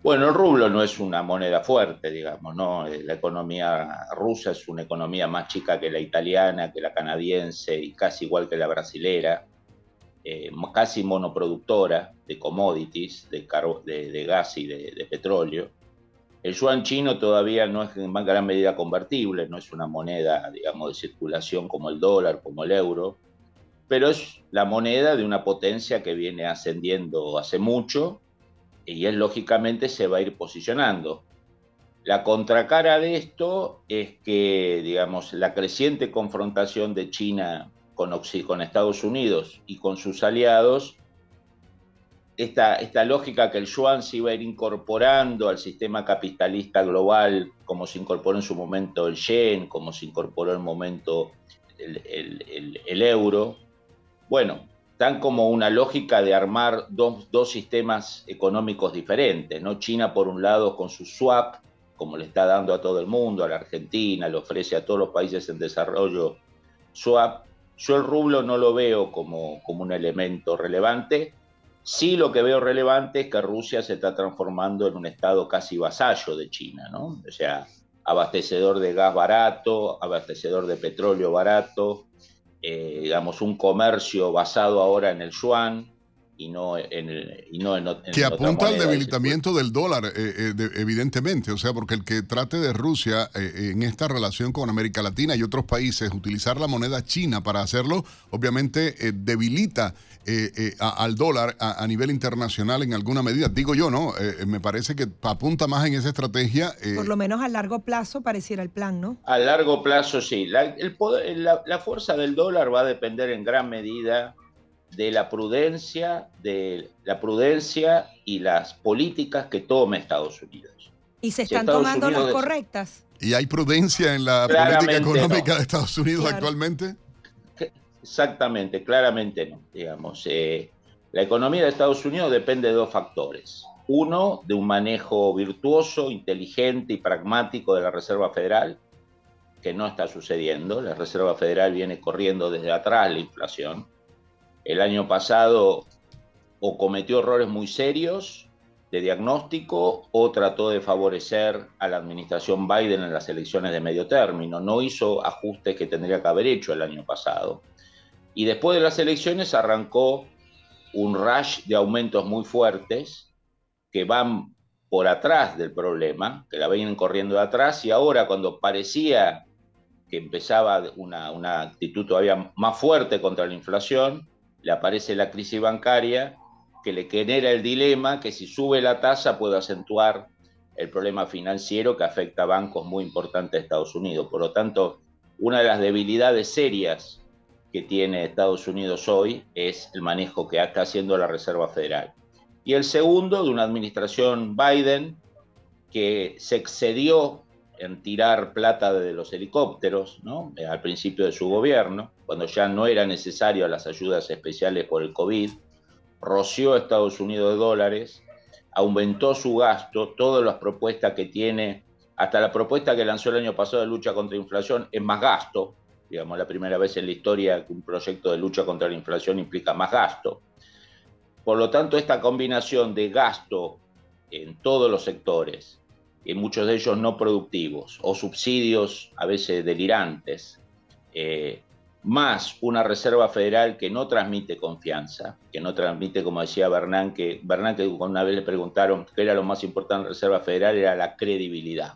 Bueno, el rublo no es una moneda fuerte, digamos, ¿no? Eh, la economía rusa es una economía más chica que la italiana, que la canadiense y casi igual que la brasilera, eh, casi monoproductora de commodities, de, de, gas y de, petróleo. El yuan chino todavía no es en gran medida convertible, no es una moneda, digamos, de circulación como el dólar, como el euro, pero es la moneda de una potencia que viene ascendiendo hace mucho y él lógicamente se va a ir posicionando. La contracara de esto es que, digamos, la creciente confrontación de China con, con Estados Unidos y con sus aliados esta, esta lógica que el yuan se iba a ir incorporando al sistema capitalista global, como se incorporó en su momento el yen, como se incorporó en el momento el, euro. Bueno, están como una lógica de armar dos, dos, sistemas económicos diferentes, ¿no? China por un lado con su swap, como le está dando a todo el mundo, a la Argentina, le ofrece a todos los países en desarrollo swap. Yo el rublo no lo veo como, como un elemento relevante. Sí lo que veo relevante es que Rusia se está transformando en un estado casi vasallo de China, ¿no? O sea, abastecedor de gas barato, abastecedor de petróleo barato, eh, digamos, un comercio basado ahora en el yuan, y no en, el, y no en, que apunta al debilitamiento del dólar eh, eh, evidentemente. O sea porque el que trate de Rusia en esta relación con América Latina y otros países utilizar la moneda china para hacerlo obviamente debilita eh, eh, al dólar a, nivel internacional en alguna medida. Digo yo, ¿no? Eh, me parece que apunta más en esa estrategia. Por lo menos a largo plazo pareciera el plan, ¿no? A largo plazo sí. La, el poder, la, fuerza del dólar va a depender en gran medida de la prudencia, de la prudencia y las políticas que tome Estados Unidos. ¿Y se están tomando las correctas? ¿Y hay prudencia en la política económica de Estados Unidos actualmente? Exactamente, claramente no. Digamos, eh, la economía de Estados Unidos depende de dos factores. Uno, de un manejo virtuoso, inteligente y pragmático de la Reserva Federal, que no está sucediendo. La Reserva Federal viene corriendo desde atrás la inflación. El año pasado o cometió errores muy serios de diagnóstico o trató de favorecer a la administración Biden en las elecciones de medio término. No hizo ajustes que tendría que haber hecho el año pasado. Y después de las elecciones arrancó un rush de aumentos muy fuertes que van por atrás del problema, que la vienen corriendo de atrás, y ahora cuando parecía que empezaba una, una actitud todavía más fuerte contra la inflación, le aparece la crisis bancaria que le genera el dilema que si sube la tasa puede acentuar el problema financiero que afecta a bancos muy importantes de Estados Unidos. Por lo tanto, una de las debilidades serias que tiene Estados Unidos hoy es el manejo que está haciendo la Reserva Federal. Y el segundo, de una administración Biden que se excedió en tirar plata de los helicópteros ¿no? Eh, al principio de su gobierno, cuando ya no era necesario las ayudas especiales por el COVID, roció a Estados Unidos de dólares, aumentó su gasto, todas las propuestas que tiene, hasta la propuesta que lanzó el año pasado de lucha contra la inflación, es más gasto, digamos, la primera vez en la historia que un proyecto de lucha contra la inflación implica más gasto. Por lo tanto, esta combinación de gasto en todos los sectores, y muchos de ellos no productivos, o subsidios a veces delirantes, eh, más una Reserva Federal que no transmite confianza, que no transmite, como decía Bernán que una vez le preguntaron qué era lo más importante en Reserva Federal, era la credibilidad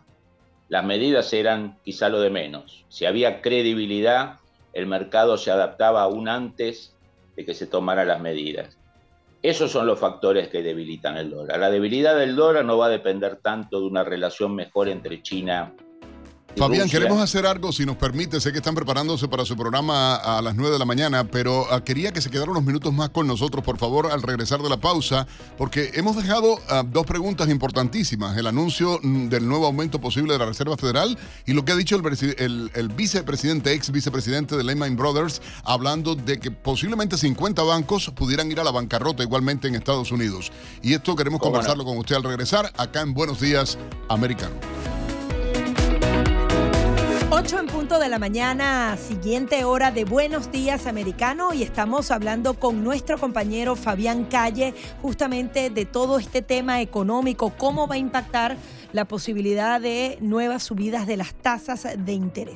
las medidas eran quizá lo de menos. Si había credibilidad, el mercado se adaptaba aún antes de que se tomaran las medidas. Esos son los factores que debilitan el dólar. La debilidad del dólar no va a depender tanto de una relación mejor entre China Fabián, queremos hacer algo, si nos permite. Sé que están preparándose para su programa a las 9 de la mañana, pero ah, quería que se quedaran unos minutos más con nosotros, por favor, al regresar de la pausa, porque hemos dejado ah, dos preguntas importantísimas. El anuncio mm, del nuevo aumento posible de la Reserva Federal y lo que ha dicho el, el, vicepresidente, ex vicepresidente de Lehman Brothers, hablando de que posiblemente 50 bancos pudieran ir a la bancarrota igualmente en Estados Unidos. Y esto queremos conversarlo con usted al regresar acá en Buenos Días, Americano. 8 en punto de la mañana, siguiente hora de Buenos Días Americano y estamos hablando con nuestro compañero Fabián Calle justamente de todo este tema económico, cómo va a impactar la posibilidad de nuevas subidas de las tasas de interés.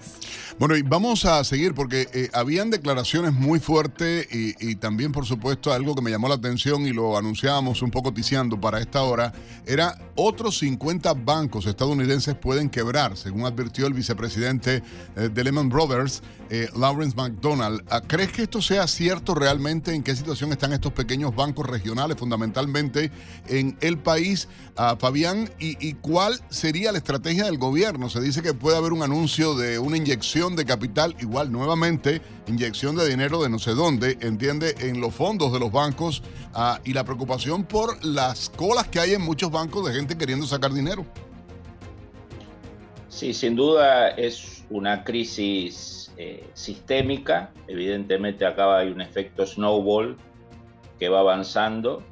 Bueno, y vamos a seguir porque eh, habían declaraciones muy fuertes y, también, por supuesto, algo que me llamó la atención y lo anunciábamos un poco ticiando para esta hora, era otros 50 bancos estadounidenses pueden quebrar, según advirtió el vicepresidente eh, de Lehman Brothers, eh, Lawrence McDonald. Ah, ¿Crees que esto sea cierto realmente? ¿En qué situación están estos pequeños bancos regionales, fundamentalmente en el país, ah, Fabián? ¿Y, y cuál ¿cuál sería la estrategia del gobierno? Se dice que puede haber un anuncio de una inyección de capital, igual nuevamente, inyección de dinero de no sé dónde, entiende, en los fondos de los bancos ah, y la preocupación por las colas que hay en muchos bancos de gente queriendo sacar dinero. Sí, sin duda es una crisis eh, sistémica. Evidentemente acá hay un efecto snowball que va avanzando.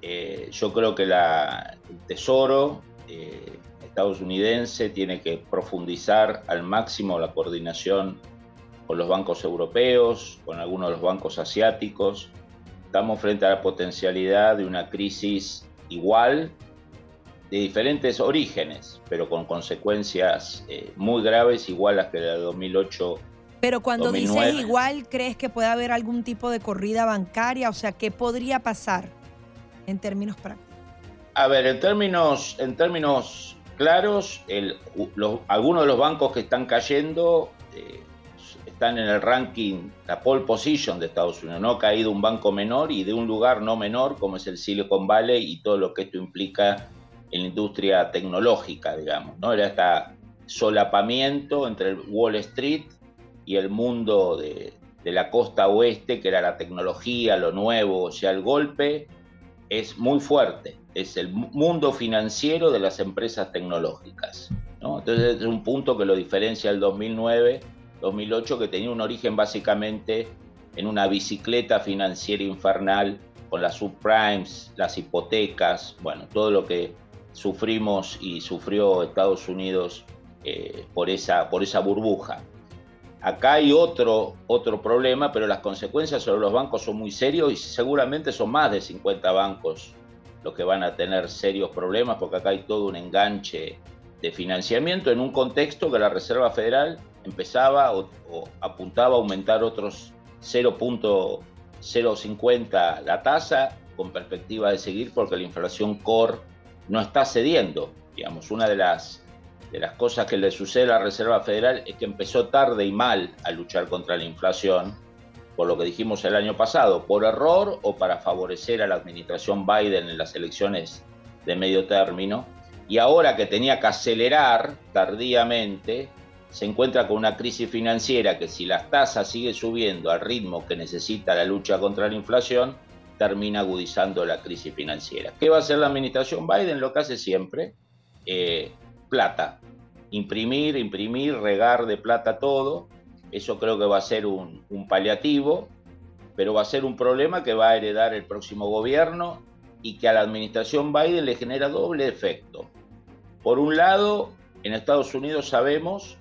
Eh, yo creo que la, el Tesoro eh, estadounidense tiene que profundizar al máximo la coordinación con los bancos europeos, con algunos de los bancos asiáticos. Estamos frente a la potencialidad de una crisis igual de diferentes orígenes, pero con consecuencias eh, muy graves, igual a las que la de 2008. Pero cuando dices igual, ¿crees que puede haber algún tipo de corrida bancaria? O sea, ¿qué podría pasar en términos prácticos? A ver, en términos, en términos claros, algunos de los bancos que están cayendo eh, están en el ranking, la pole position de Estados Unidos. No ha caído un banco menor y de un lugar no menor como es el Silicon Valley y todo lo que esto implica en la industria tecnológica, digamos, ¿no? Era este solapamiento entre el Wall Street y el mundo de, la costa oeste, que era la tecnología, lo nuevo, o sea, el golpe es muy fuerte, es el mundo financiero de las empresas tecnológicas. ¿no? Entonces es un punto que lo diferencia del 2009, 2008, que tenía un origen básicamente en una bicicleta financiera infernal con las subprimes, las hipotecas, bueno, todo lo que sufrimos y sufrió Estados Unidos eh, por, esa, por esa burbuja. Acá hay otro, otro problema, pero las consecuencias sobre los bancos son muy serios y seguramente son más de 50 bancos los que van a tener serios problemas porque acá hay todo un enganche de financiamiento en un contexto que la Reserva Federal empezaba o, o apuntaba a aumentar otros 0.050 la tasa con perspectiva de seguir porque la inflación core no está cediendo. Digamos, una de las, de las cosas que le sucede a la Reserva Federal es que empezó tarde y mal a luchar contra la inflación, por lo que dijimos el año pasado, por error o para favorecer a la administración Biden en las elecciones de medio término. Y ahora que tenía que acelerar tardíamente, se encuentra con una crisis financiera que si las tasas siguen subiendo al ritmo que necesita la lucha contra la inflación, termina agudizando la crisis financiera. ¿Qué va a hacer la administración Biden? Lo que hace siempre, eh, plata, imprimir, imprimir, regar de plata todo. Eso creo que va a ser un, un paliativo, pero va a ser un problema que va a heredar el próximo gobierno y que a la administración Biden le genera doble efecto. Por un lado, en Estados Unidos sabemos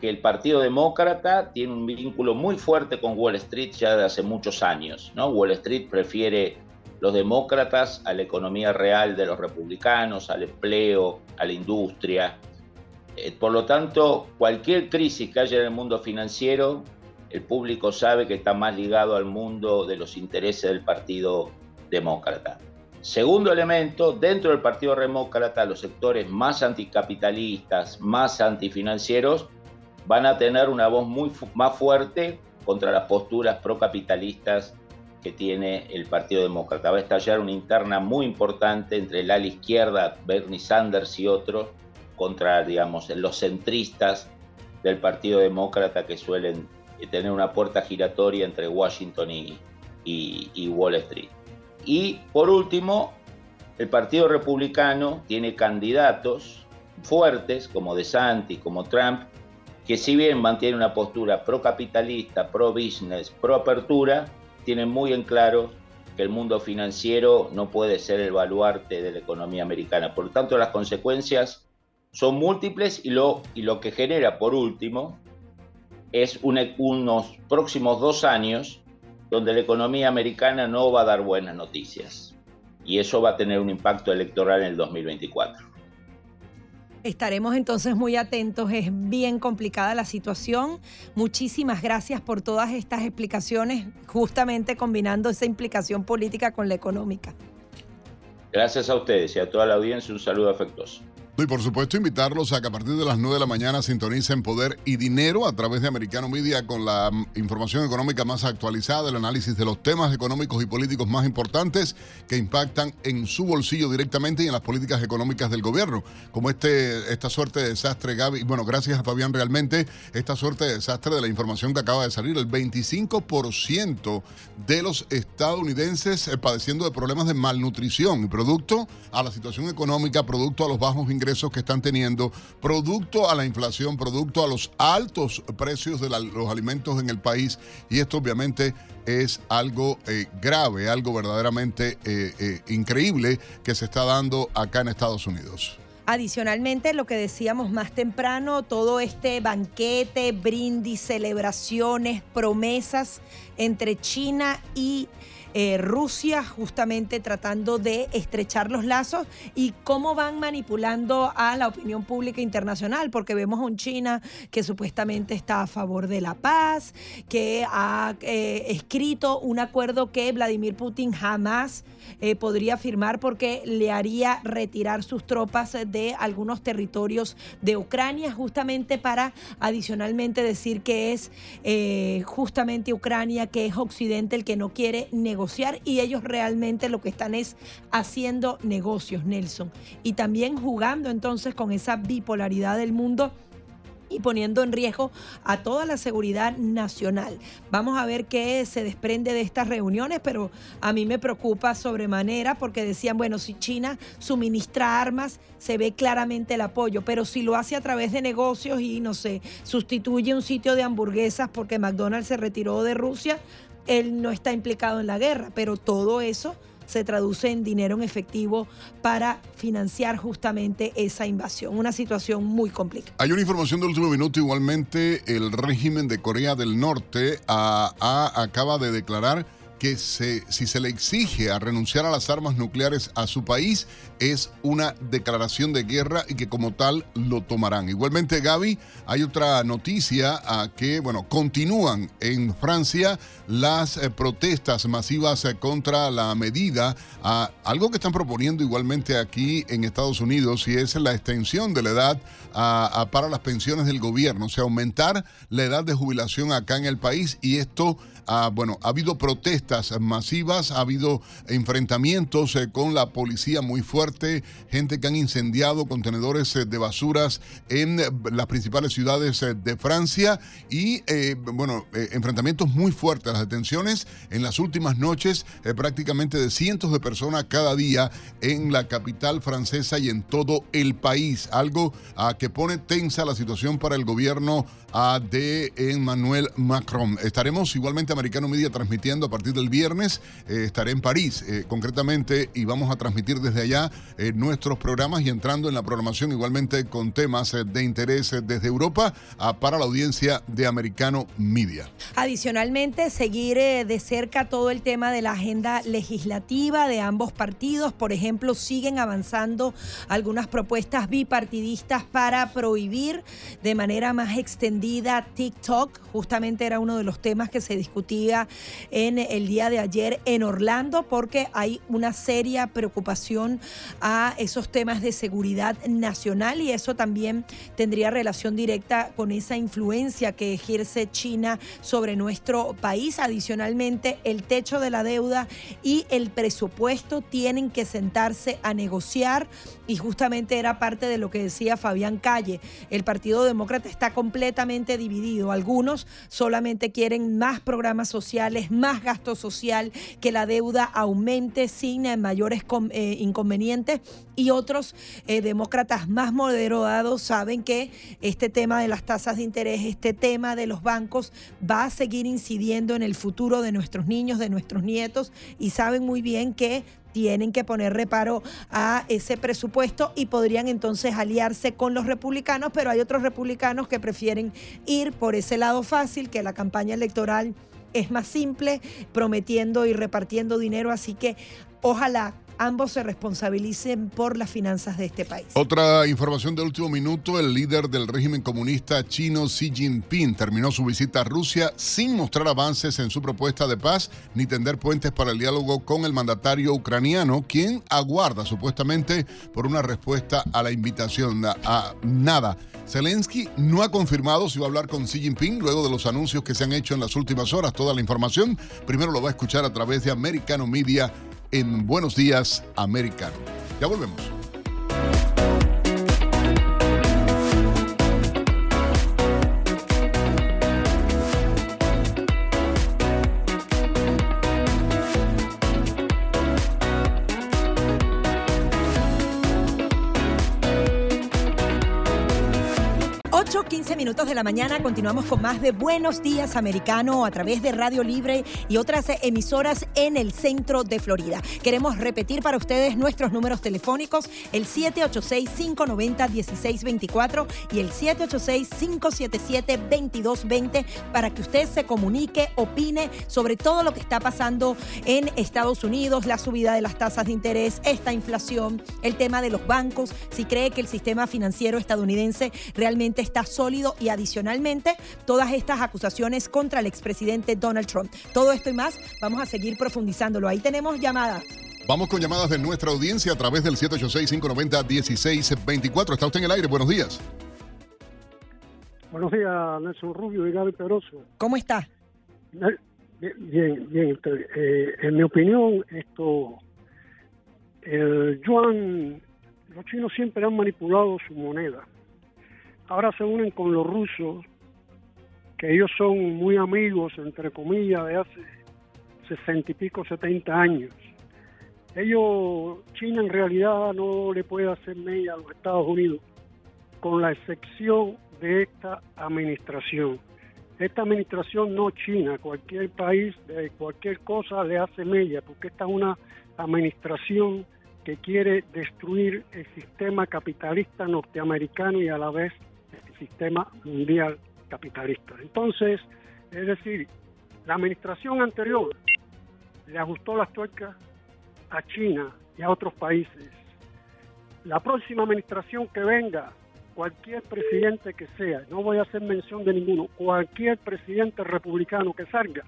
que el Partido Demócrata tiene un vínculo muy fuerte con Wall Street ya de hace muchos años. ¿no? Wall Street prefiere los demócratas a la economía real de los republicanos, al empleo, a la industria. Eh, por lo tanto, cualquier crisis que haya en el mundo financiero, el público sabe que está más ligado al mundo de los intereses del Partido Demócrata. Segundo elemento, dentro del Partido Demócrata, los sectores más anticapitalistas, más antifinancieros, van a tener una voz muy más fuerte contra las posturas procapitalistas que tiene el Partido Demócrata. Va a estallar una interna muy importante entre el ala izquierda, Bernie Sanders y otros, contra, digamos, los centristas del Partido Demócrata que suelen tener una puerta giratoria entre Washington y, Wall Street. Y por último, el Partido Republicano tiene candidatos fuertes como DeSantis, como Trump, que si bien mantiene una postura pro-capitalista, pro-business, pro-apertura, tienen muy en claro que el mundo financiero no puede ser el baluarte de la economía americana. Por lo tanto, las consecuencias son múltiples y lo, y lo que genera, por último, es unos próximos dos años donde la economía americana no va a dar buenas noticias. Y eso va a tener un impacto electoral en el 2024. Estaremos entonces muy atentos, es bien complicada la situación. Muchísimas gracias por todas estas explicaciones, justamente combinando esa implicación política con la económica. Gracias a ustedes y a toda la audiencia, un saludo afectuoso. Y por supuesto invitarlos a que a partir de las 9 de la mañana sintonicen Poder y Dinero a través de Americano Media con la mm, información económica más actualizada, el análisis de los temas económicos y políticos más importantes que impactan en su bolsillo directamente y en las políticas económicas del gobierno. Como este, esta suerte de desastre, Gaby, bueno, gracias a Fabián realmente, esta suerte de desastre de la información que acaba de salir, el 25% de los estadounidenses eh, padeciendo de problemas de malnutrición y producto a la situación económica, producto a los bajos ingresos que están teniendo, producto a la inflación, producto a los altos precios de los alimentos en el país. Y esto obviamente es algo eh, grave, algo verdaderamente eh, eh, increíble que se está dando acá en Estados Unidos. Adicionalmente, lo que decíamos más temprano, todo este banquete, brindis, celebraciones, promesas entre China y eh, Rusia justamente tratando de estrechar los lazos y cómo van manipulando a la opinión pública internacional, porque vemos a un China que supuestamente está a favor de la paz, que ha eh, escrito un acuerdo que Vladimir Putin jamás eh, podría firmar porque le haría retirar sus tropas de algunos territorios de Ucrania, justamente para adicionalmente decir que es justamente Ucrania, que es Occidente el que no quiere negociar y ellos realmente lo que están es haciendo negocios, Nelson, y también jugando entonces con esa bipolaridad del mundo y poniendo en riesgo a toda la seguridad nacional. Vamos a ver qué se desprende de estas reuniones, pero a mí me preocupa sobremanera porque decían, bueno, si China suministra armas, se ve claramente el apoyo, pero si lo hace a través de negocios y, no sé, sustituye un sitio de hamburguesas porque McDonald's se retiró de Rusia, él no está implicado en la guerra, pero todo eso se traduce en dinero en efectivo para financiar justamente esa invasión. Una situación muy complicada. Hay una información del último minuto. Igualmente, el régimen de Corea del Norte acaba de declarar que si se le exige a renunciar a las armas nucleares a su país, es una declaración de guerra y que como tal lo tomarán. Igualmente, Gaby, hay otra noticia a que, bueno, continúan en Francia las eh, protestas masivas eh, contra la medida, a algo que están proponiendo igualmente aquí en Estados Unidos y es la extensión de la edad para las pensiones del gobierno, o sea, aumentar la edad de jubilación acá en el país y esto bueno, ha habido protestas masivas, ha habido enfrentamientos eh, con la policía muy fuerte, gente que han incendiado contenedores eh, de basuras en eh, las principales ciudades de Francia y, bueno, enfrentamientos muy fuertes, las detenciones en las últimas noches prácticamente de cientos de personas cada día en la capital francesa y en todo el país, algo ah, que pone tensa la situación para el gobierno de Emmanuel Macron. Estaremos igualmente Americano Media transmitiendo a partir del viernes. Eh, estaré en París, eh, concretamente, y vamos a transmitir desde allá eh, nuestros programas y entrando en la programación igualmente con temas de interés desde Europa para la audiencia de Americano Media. Adicionalmente, seguir de cerca todo el tema de la agenda legislativa de ambos partidos. Por ejemplo, siguen avanzando algunas propuestas bipartidistas para prohibir de manera más extendida TikTok. Justamente era uno de los temas que se discutía en el día de ayer en Orlando porque hay una seria preocupación a esos temas de seguridad nacional y eso también tendría relación directa con esa influencia que ejerce China sobre nuestro país. Adicionalmente, el techo de la deuda y el presupuesto tienen que sentarse a negociar y justamente era parte de lo que decía Fabián Calle. El Partido Demócrata está completamente dividido. Algunos solamente quieren más programas sociales, más gasto social, que la deuda aumente sin mayores eh, y otros eh, demócratas más moderados saben que este tema de las tasas de interés, este tema de los bancos va a seguir incidiendo en el futuro de nuestros niños, de nuestros nietos y saben muy bien que tienen que poner reparo a ese presupuesto y podrían entonces aliarse con los republicanos, pero hay otros republicanos que prefieren ir por ese lado fácil, que la campaña electoral es más simple, prometiendo y repartiendo dinero, así que ojalá ambos se responsabilicen por las finanzas de este país. Otra información de último minuto, el líder del régimen comunista chino Xi Jinping terminó su visita a Rusia sin mostrar avances en su propuesta de paz ni tender puentes para el diálogo con el mandatario ucraniano, quien aguarda supuestamente por una respuesta a la invitación a nada. Zelensky no ha confirmado si va a hablar con Xi Jinping luego de los anuncios que se han hecho en las últimas horas. Toda la información primero lo va a escuchar a través de Americano Media en Buenos Días Americano. Ya volvemos. Minutos de la mañana continuamos con más de Buenos Días Americano a través de Radio Libre y otras emisoras en el centro de Florida. Queremos repetir para ustedes nuestros números telefónicos, el 786-590-1624 y el 786-577-2220 para que usted se comunique, opine sobre todo lo que está pasando en Estados Unidos, la subida de las tasas de interés, esta inflación, el tema de los bancos, si cree que el sistema financiero estadounidense realmente está sólido y adicionalmente todas estas acusaciones contra el expresidente Donald Trump. Todo esto y más vamos a seguir profundizándolo. Ahí tenemos llamadas. Vamos con llamadas de nuestra audiencia a través del 786-590-1624. Está usted en el aire. Buenos días. Buenos días, Nelson Rubio y Gaby Peroso. ¿Cómo está? Bien, bien. Eh, en mi opinión, esto, el yuan, los chinos siempre han manipulado su moneda ahora se unen con los rusos, que ellos son muy amigos, entre comillas, de hace sesenta y pico, setenta años. Ellos, China en realidad no le puede hacer media a los Estados Unidos, con la excepción de esta administración. Esta administración no China, cualquier país de cualquier cosa le hace media, porque esta es una administración que quiere destruir el sistema capitalista norteamericano y a la vez sistema mundial capitalista. Entonces, es decir, la administración anterior le ajustó las tuercas a China y a otros países. La próxima administración que venga, cualquier presidente que sea, no voy a hacer mención de ninguno, cualquier presidente republicano que salga,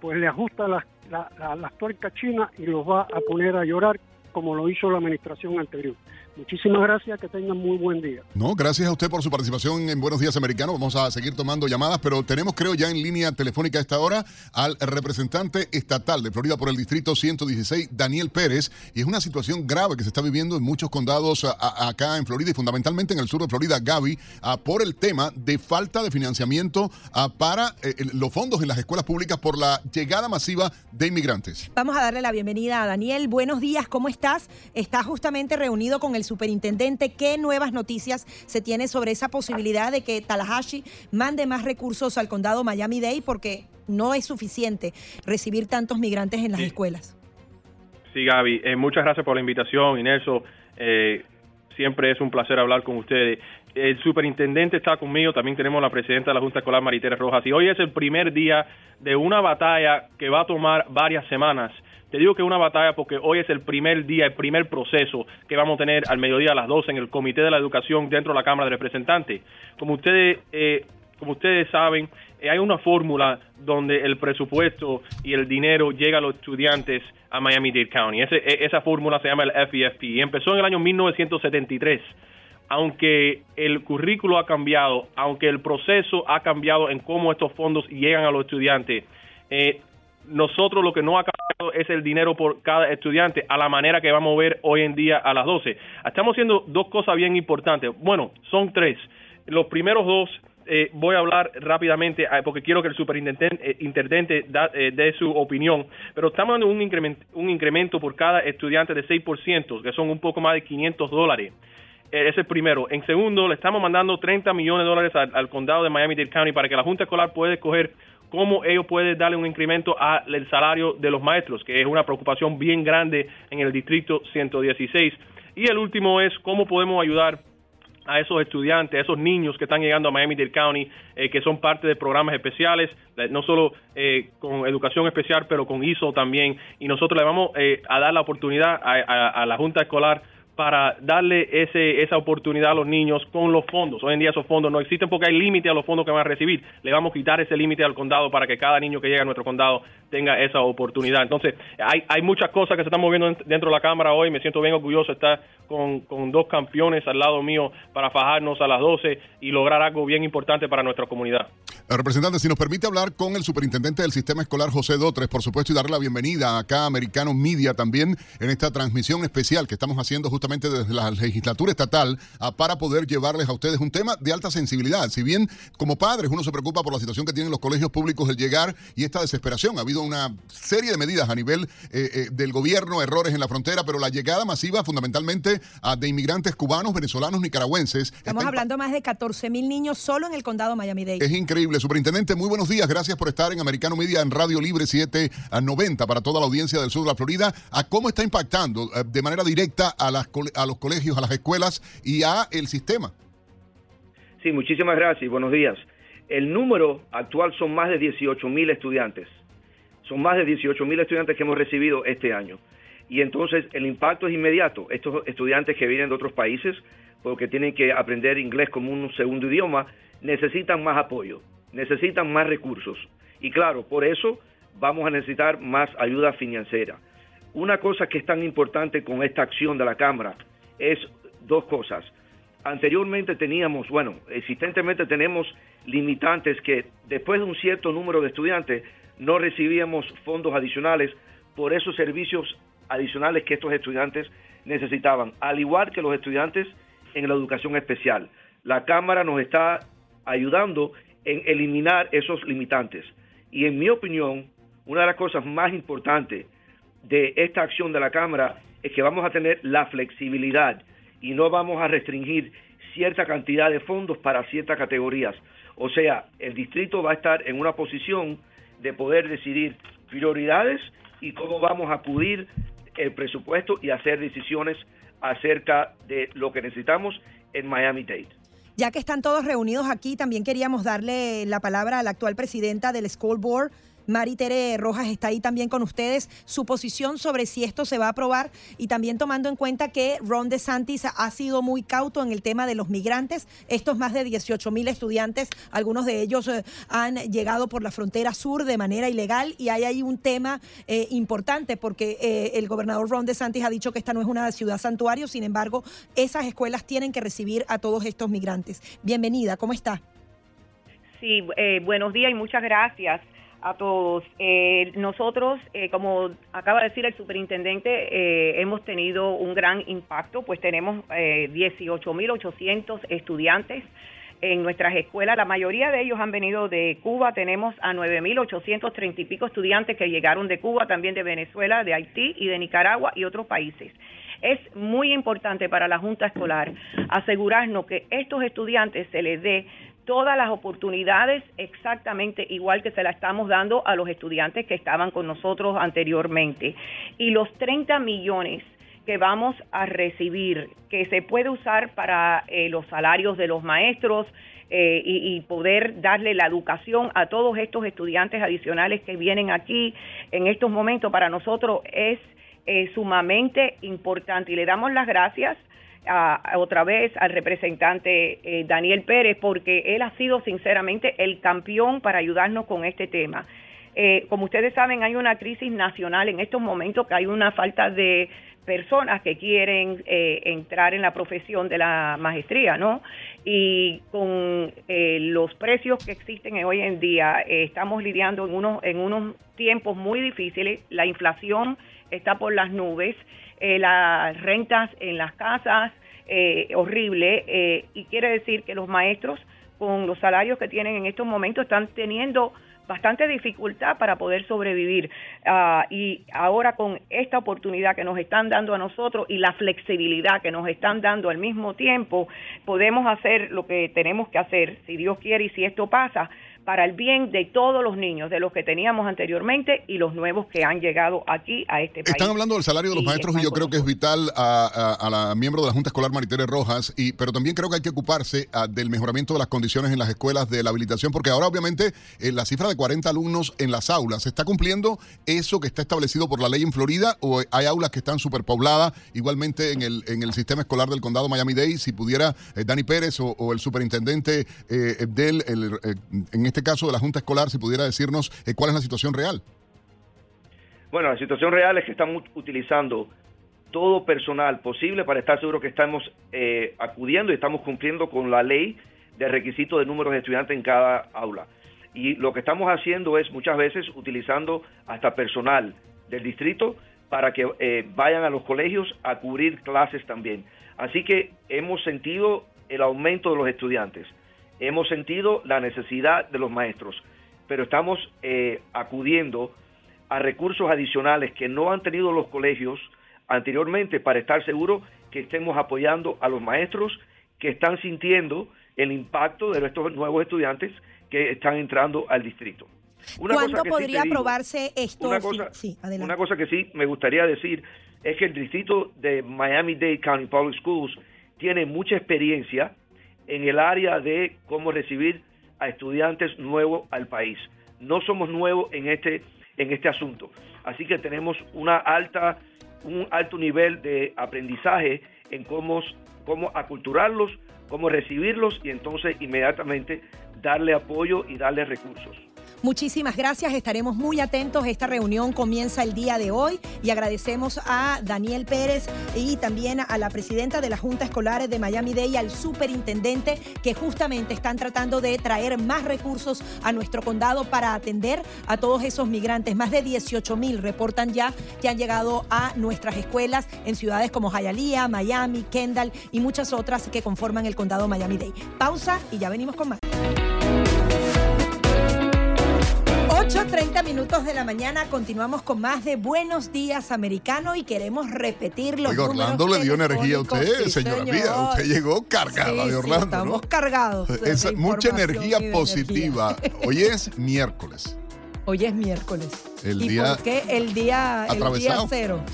pues le ajusta las, las tuercas a China y los va a poner a llorar como lo hizo la administración anterior. Muchísimas gracias, que tengan muy buen día. No, gracias a usted por su participación en Buenos Días Americanos. Vamos a seguir tomando llamadas, pero tenemos, creo, ya en línea telefónica a esta hora al representante estatal de Florida por el Distrito 116, Daniel Pérez. Y es una situación grave que se está viviendo en muchos condados acá en Florida y fundamentalmente en el sur de Florida, Gaby, por el tema de falta de financiamiento para eh, los fondos en las escuelas públicas por la llegada masiva de inmigrantes. Vamos a darle la bienvenida a Daniel. Buenos días, ¿cómo estás? Está justamente reunido con el superintendente, ¿qué nuevas noticias se tiene sobre esa posibilidad de que Tallahassee mande más recursos al condado Miami-Dade porque no es suficiente recibir tantos migrantes en las escuelas? Sí, Gaby, eh, muchas gracias por la invitación, Inés. Eh, siempre es un placer hablar con ustedes. El superintendente está conmigo, también tenemos la presidenta de la Junta Escolar, Maritere Rojas, y hoy es el primer día de una batalla que va a tomar varias semanas te digo que es una batalla porque hoy es el primer día, el primer proceso que vamos a tener al mediodía a las 12 en el Comité de la Educación dentro de la Cámara de Representantes. Como ustedes, eh, como ustedes saben, eh, hay una fórmula donde el presupuesto y el dinero llega a los estudiantes a Miami-Dade County. E, esa fórmula se llama el FEFP y empezó en el año 1973 aunque el currículo ha cambiado, aunque el proceso ha cambiado en cómo estos fondos llegan a los estudiantes, eh, nosotros lo que no ha cambiado es el dinero por cada estudiante a la manera que vamos a ver hoy en día a las 12. Estamos haciendo dos cosas bien importantes. Bueno, son tres. Los primeros dos eh, voy a hablar rápidamente eh, porque quiero que el superintendente eh, dé su opinión, pero estamos dando un incremento, un incremento por cada estudiante de 6%, que son un poco más de 500 dólares. ese es el primero. En segundo, le estamos mandando 30 millones de dólares al, al condado de Miami-Dade County para que la Junta Escolar pueda escoger cómo ellos pueden darle un incremento al salario de los maestros, que es una preocupación bien grande en el distrito 116. Y el último es cómo podemos ayudar a esos estudiantes, a esos niños que están llegando a Miami-Dade County, eh, que son parte de programas especiales, no solo eh, con educación especial, pero con ISO también. Y nosotros le vamos eh, a dar la oportunidad a la Junta Escolar para darle ese, esa oportunidad a los niños con los fondos. Hoy en día esos fondos no existen porque hay límite a los fondos que van a recibir. Le vamos a quitar ese límite al condado para que cada niño que llega a nuestro condado tenga esa oportunidad. Entonces, hay, hay muchas cosas que se están moviendo dentro de la Cámara hoy. Me siento bien orgulloso de estar con, con dos campeones al lado mío para fajarnos a las 12 y lograr algo bien importante para nuestra comunidad. Representante, si nos permite hablar con el superintendente del sistema escolar, José Dotres, por supuesto, y darle la bienvenida acá a Americano Media también en esta transmisión especial que estamos haciendo justamente desde la legislatura estatal ah, para poder llevarles a ustedes un tema de alta sensibilidad. Si bien como padres uno se preocupa por la situación que tienen los colegios públicos el llegar y esta desesperación, ha habido una serie de medidas a nivel eh, eh, del gobierno, errores en la frontera, pero la llegada masiva fundamentalmente ah, de inmigrantes cubanos, venezolanos, nicaragüenses. Estamos hablando más de 14 mil niños solo en el condado Miami-Dade. Es increíble Superintendente, muy buenos días. Gracias por estar en Americano Media en Radio Libre 790 para toda la audiencia del sur de la Florida. ¿A cómo está impactando eh, de manera directa a, las, a los colegios, a las escuelas y a el sistema? Sí, muchísimas gracias buenos días. El número actual son más de 18 mil estudiantes. Son más de 18 mil estudiantes que hemos recibido este año. Y entonces el impacto es inmediato. Estos estudiantes que vienen de otros países, porque tienen que aprender inglés como un segundo idioma, necesitan más apoyo necesitan más recursos. Y claro, por eso vamos a necesitar más ayuda financiera. Una cosa que es tan importante con esta acción de la Cámara es dos cosas. Anteriormente teníamos, bueno, existentemente tenemos limitantes que después de un cierto número de estudiantes no recibíamos fondos adicionales por esos servicios adicionales que estos estudiantes necesitaban, al igual que los estudiantes en la educación especial. La Cámara nos está ayudando en eliminar esos limitantes. Y en mi opinión, una de las cosas más importantes de esta acción de la Cámara es que vamos a tener la flexibilidad y no vamos a restringir cierta cantidad de fondos para ciertas categorías. O sea, el distrito va a estar en una posición de poder decidir prioridades y cómo vamos a acudir el presupuesto y hacer decisiones acerca de lo que necesitamos en Miami-Dade. Ya que están todos reunidos aquí, también queríamos darle la palabra a la actual presidenta del School Board, Mari Tere Rojas está ahí también con ustedes, su posición sobre si esto se va a aprobar y también tomando en cuenta que Ron DeSantis ha sido muy cauto en el tema de los migrantes. Estos más de 18 mil estudiantes, algunos de ellos eh, han llegado por la frontera sur de manera ilegal y hay ahí un tema eh, importante porque eh, el gobernador Ron DeSantis ha dicho que esta no es una ciudad santuario, sin embargo, esas escuelas tienen que recibir a todos estos migrantes. Bienvenida, ¿cómo está? Sí, buenos días y muchas gracias a todos. Eh, nosotros, eh, como acaba de decir el superintendente, eh, hemos tenido un gran impacto, pues tenemos 18.800 estudiantes en nuestras escuelas. La mayoría de ellos han venido de Cuba. Tenemos a 9.830 y pico estudiantes que llegaron de Cuba, también de Venezuela, de Haití y de Nicaragua y otros países. Es muy importante para la Junta Escolar asegurarnos que estos estudiantes se les dé todas las oportunidades exactamente igual que se la estamos dando a los estudiantes que estaban con nosotros anteriormente. Y los 30 millones que vamos a recibir, que se puede usar para eh, los salarios de los maestros, eh, y, poder darle la educación a todos estos estudiantes adicionales que vienen aquí en estos momentos para nosotros es eh, sumamente importante y le damos las gracias otra vez al representante eh, Daniel Pérez porque él ha sido sinceramente el campeón para ayudarnos con este tema. Eh, como ustedes saben, hay una crisis nacional en estos momentos, que hay una falta de personas que quieren eh, entrar en la profesión de la maestría, ¿no? Y con los precios que existen hoy en día, estamos lidiando en unos, en unos tiempos muy difíciles, la inflación está por las nubes, eh, las rentas en las casas, eh, horrible, eh, y quiere decir que los maestros con los salarios que tienen en estos momentos están teniendo bastante dificultad para poder sobrevivir. Ah, y ahora con esta oportunidad que nos están dando a nosotros y la flexibilidad que nos están dando al mismo tiempo, podemos hacer lo que tenemos que hacer, si Dios quiere y si esto pasa, para el bien de todos los niños, de los que teníamos anteriormente y los nuevos que han llegado aquí a este país. Están hablando del salario de los maestros y yo creo que es vital a, la miembro de la Junta Escolar Maritere Rojas, y, pero también creo que hay que ocuparse ah, del mejoramiento de las condiciones en las escuelas de la habilitación, porque ahora obviamente eh, la cifra de 40 alumnos en las aulas, ¿se está cumpliendo eso que está establecido por la ley en Florida o hay aulas que están superpobladas igualmente en el, en el sistema escolar del condado Miami-Dade? Si pudiera eh, Dani Pérez o, el superintendente eh, del, en este caso de la Junta Escolar, si pudiera decirnos cuál es la situación real. Bueno, la situación real es que estamos utilizando todo personal posible para estar seguro que estamos eh, acudiendo y estamos cumpliendo con la ley de requisito de números de estudiantes en cada aula. Y lo que estamos haciendo es muchas veces utilizando hasta personal del distrito para que eh, vayan a los colegios a cubrir clases también. Así que hemos sentido el aumento de los estudiantes, hemos sentido la necesidad de los maestros, pero estamos eh, acudiendo a recursos adicionales que no han tenido los colegios anteriormente para estar seguro que estemos apoyando a los maestros que están sintiendo el impacto de estos nuevos estudiantes que están entrando al distrito. ¿Cuándo podría aprobarse esto? Una cosa, una cosa que sí me gustaría decir es que el distrito de Miami-Dade County Public Schools tiene mucha experiencia en el área de cómo recibir a estudiantes nuevos al país. No somos nuevos en este en este asunto. Así que tenemos una alta, un alto nivel de aprendizaje en cómo, cómo aculturarlos, cómo recibirlos y entonces inmediatamente darle apoyo y darle recursos. Muchísimas gracias, estaremos muy atentos. Esta reunión comienza el día de hoy y agradecemos a Daniel Pérez y también a la presidenta de la Junta Escolar de Miami-Dade y al superintendente que justamente están tratando de traer más recursos a nuestro condado para atender a todos esos migrantes. Más de 18 mil reportan ya que han llegado a nuestras escuelas en ciudades como Hialeah, Miami, Kendall y muchas otras que conforman el condado Miami-Dade. Pausa y ya venimos con más. 8.30 minutos de la mañana, continuamos con más de Buenos Días Americano y queremos repetir los Oiga, Orlando le dio energía a usted, señora mía. Usted llegó cargada de Orlando. estamos cargados. mucha energía positiva. Hoy es miércoles. Hoy es miércoles. El ¿Y día por qué el día, el día cero?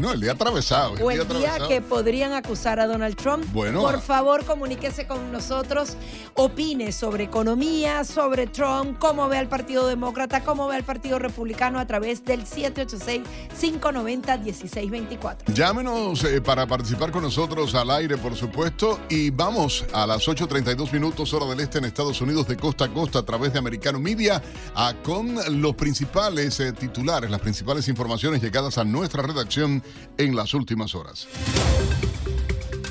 no, el día atravesado. o el día, que podrían acusar a Donald Trump. Bueno. Por favor, comuníquese con nosotros. Opine sobre economía, sobre Trump, cómo ve al Partido Demócrata, cómo ve al Partido Republicano a través del 786-590-1624. Llámenos eh, para participar con nosotros al aire, por supuesto. Y vamos a las 8.32 minutos, hora del este en Estados Unidos, de costa a costa, a través de Americano Media, a, con los principales. Eh, titulares, las principales informaciones llegadas a nuestra redacción en las últimas horas.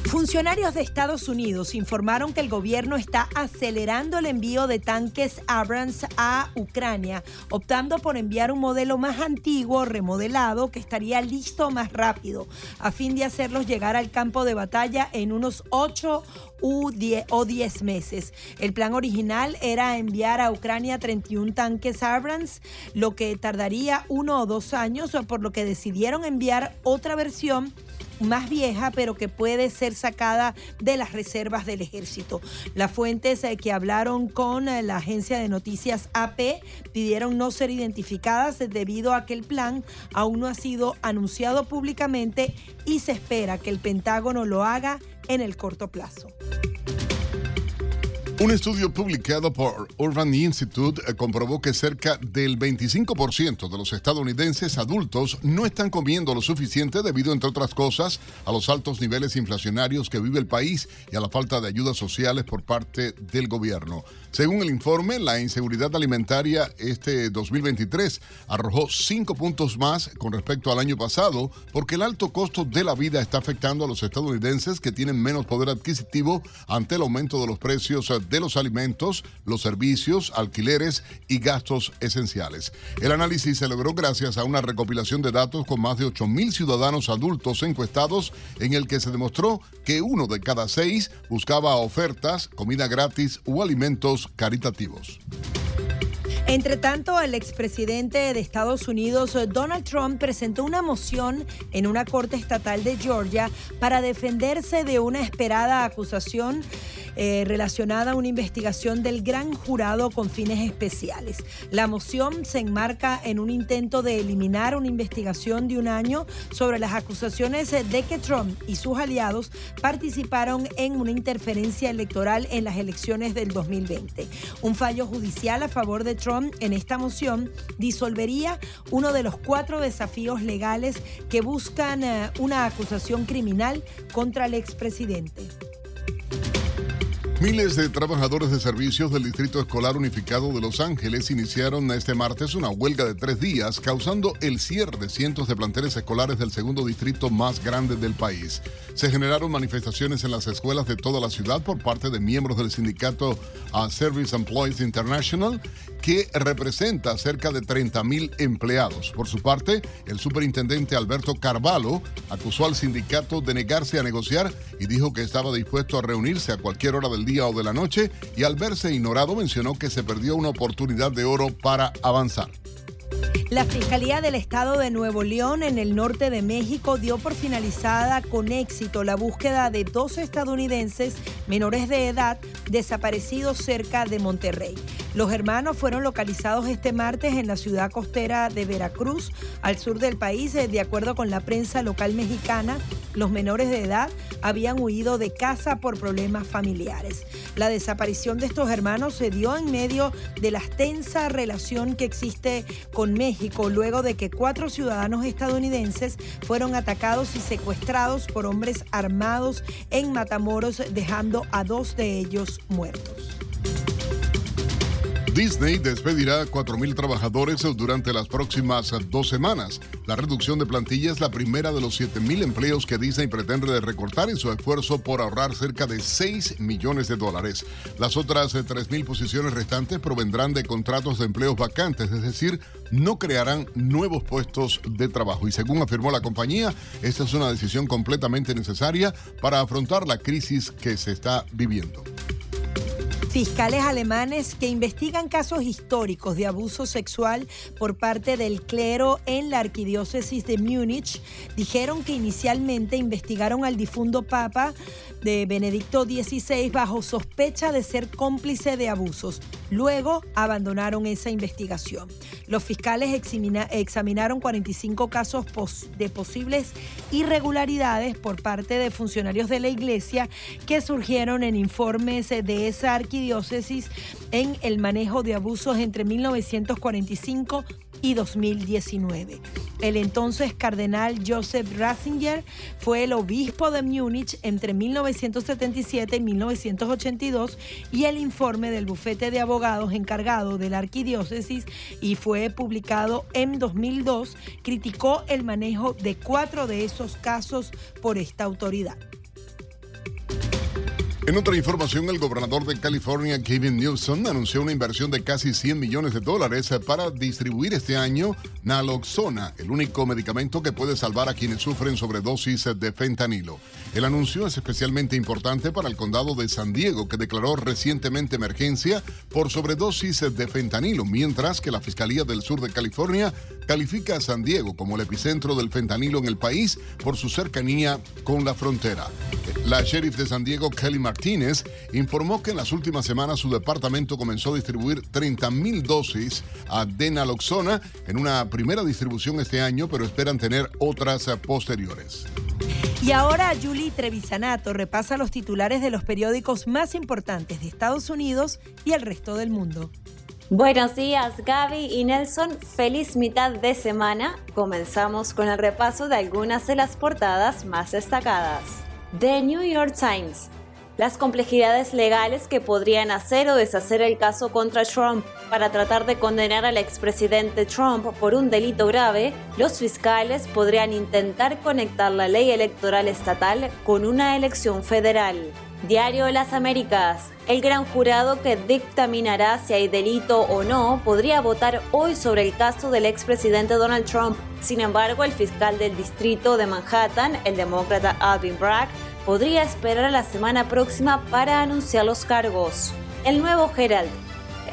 Funcionarios de Estados Unidos informaron que el gobierno está acelerando el envío de tanques Abrams a Ucrania, optando por enviar un modelo más antiguo, remodelado, que estaría listo más rápido, a fin de hacerlos llegar al campo de batalla en unos 8 o 10 meses. El plan original era enviar a Ucrania 31 tanques Abrams, lo que tardaría uno o dos años, por lo que decidieron enviar otra versión más vieja, pero que puede ser sacada de las reservas del ejército. Las fuentes eh, que hablaron con eh, la agencia de noticias AP pidieron no ser identificadas debido a que el plan aún no ha sido anunciado públicamente y se espera que el Pentágono lo haga en el corto plazo. Un estudio publicado por Urban Institute eh, comprobó que cerca del 25% de los estadounidenses adultos no están comiendo lo suficiente debido, entre otras cosas, a los altos niveles inflacionarios que vive el país y a la falta de ayudas sociales por parte del gobierno. Según el informe, la inseguridad alimentaria este 2023 arrojó cinco puntos más con respecto al año pasado porque el alto costo de la vida está afectando a los estadounidenses que tienen menos poder adquisitivo ante el aumento de los precios de los alimentos, los servicios, alquileres y gastos esenciales. El análisis se logró gracias a una recopilación de datos con más de 8.000 ciudadanos adultos encuestados en el que se demostró que uno de cada seis buscaba ofertas, comida gratis o alimentos caritativos. Entre tanto, el expresidente de Estados Unidos, Donald Trump, presentó una moción en una corte estatal de Georgia para defenderse de una esperada acusación eh, relacionada a una investigación del gran jurado con fines especiales. La moción se enmarca en un intento de eliminar una investigación de un año sobre las acusaciones de que Trump y sus aliados participaron en una interferencia electoral en las elecciones del 2020. Un fallo judicial a favor de Trump en esta moción disolvería uno de los cuatro desafíos legales que buscan eh, una acusación criminal contra el expresidente. Miles de trabajadores de servicios del Distrito Escolar Unificado de Los Ángeles iniciaron este martes una huelga de tres días, causando el cierre de cientos de planteles escolares del segundo distrito más grande del país. Se generaron manifestaciones en las escuelas de toda la ciudad por parte de miembros del sindicato uh, Service Employees International que representa cerca de 30 mil empleados. Por su parte, el superintendente Alberto Carvalho acusó al sindicato de negarse a negociar y dijo que estaba dispuesto a reunirse a cualquier hora del día o de la noche y al verse ignorado mencionó que se perdió una oportunidad de oro para avanzar. La Fiscalía del Estado de Nuevo León en el norte de México dio por finalizada con éxito la búsqueda de dos estadounidenses menores de edad desaparecidos cerca de Monterrey. Los hermanos fueron localizados este martes en la ciudad costera de Veracruz, al sur del país. De acuerdo con la prensa local mexicana, los menores de edad habían huido de casa por problemas familiares. La desaparición de estos hermanos se dio en medio de la tensa relación que existe México luego de que cuatro ciudadanos estadounidenses fueron atacados y secuestrados por hombres armados en Matamoros, dejando a dos de ellos muertos. Disney despedirá a 4.000 trabajadores durante las próximas dos semanas. La reducción de plantilla es la primera de los 7.000 empleos que Disney pretende recortar en su esfuerzo por ahorrar cerca de 6 millones de dólares. Las otras 3.000 posiciones restantes provendrán de contratos de empleos vacantes, es decir, no crearán nuevos puestos de trabajo. Y según afirmó la compañía, esta es una decisión completamente necesaria para afrontar la crisis que se está viviendo. Fiscales alemanes que investigan casos históricos de abuso sexual por parte del clero en la arquidiócesis de Múnich dijeron que inicialmente investigaron al difunto papa de Benedicto XVI bajo sospecha de ser cómplice de abusos. Luego abandonaron esa investigación. Los fiscales examinaron 45 casos de posibles irregularidades por parte de funcionarios de la iglesia que surgieron en informes de esa arquidiócesis en el manejo de abusos entre 1945 y 2019. El entonces cardenal Joseph Ratzinger fue el obispo de Múnich entre 1977 y 1982 y el informe del bufete de abogados encargado de la arquidiócesis y fue publicado en 2002 criticó el manejo de cuatro de esos casos por esta autoridad. En otra información, el gobernador de California, Kevin Newsom, anunció una inversión de casi 100 millones de dólares para distribuir este año naloxona, el único medicamento que puede salvar a quienes sufren sobredosis de fentanilo. El anuncio es especialmente importante para el condado de San Diego, que declaró recientemente emergencia por sobredosis de fentanilo, mientras que la Fiscalía del Sur de California califica a San Diego como el epicentro del fentanilo en el país por su cercanía con la frontera. La sheriff de San Diego, Kelly Martínez, informó que en las últimas semanas su departamento comenzó a distribuir 30.000 dosis de naloxona en una primera distribución este año, pero esperan tener otras posteriores. Y ahora Julie Trevisanato repasa los titulares de los periódicos más importantes de Estados Unidos y el resto del mundo. Buenos días Gaby y Nelson, feliz mitad de semana. Comenzamos con el repaso de algunas de las portadas más destacadas. The New York Times. Las complejidades legales que podrían hacer o deshacer el caso contra Trump. Para tratar de condenar al expresidente Trump por un delito grave, los fiscales podrían intentar conectar la ley electoral estatal con una elección federal. Diario de las Américas. El gran jurado que dictaminará si hay delito o no podría votar hoy sobre el caso del expresidente Donald Trump. Sin embargo, el fiscal del distrito de Manhattan, el demócrata Alvin Bragg, podría esperar a la semana próxima para anunciar los cargos. El nuevo Herald.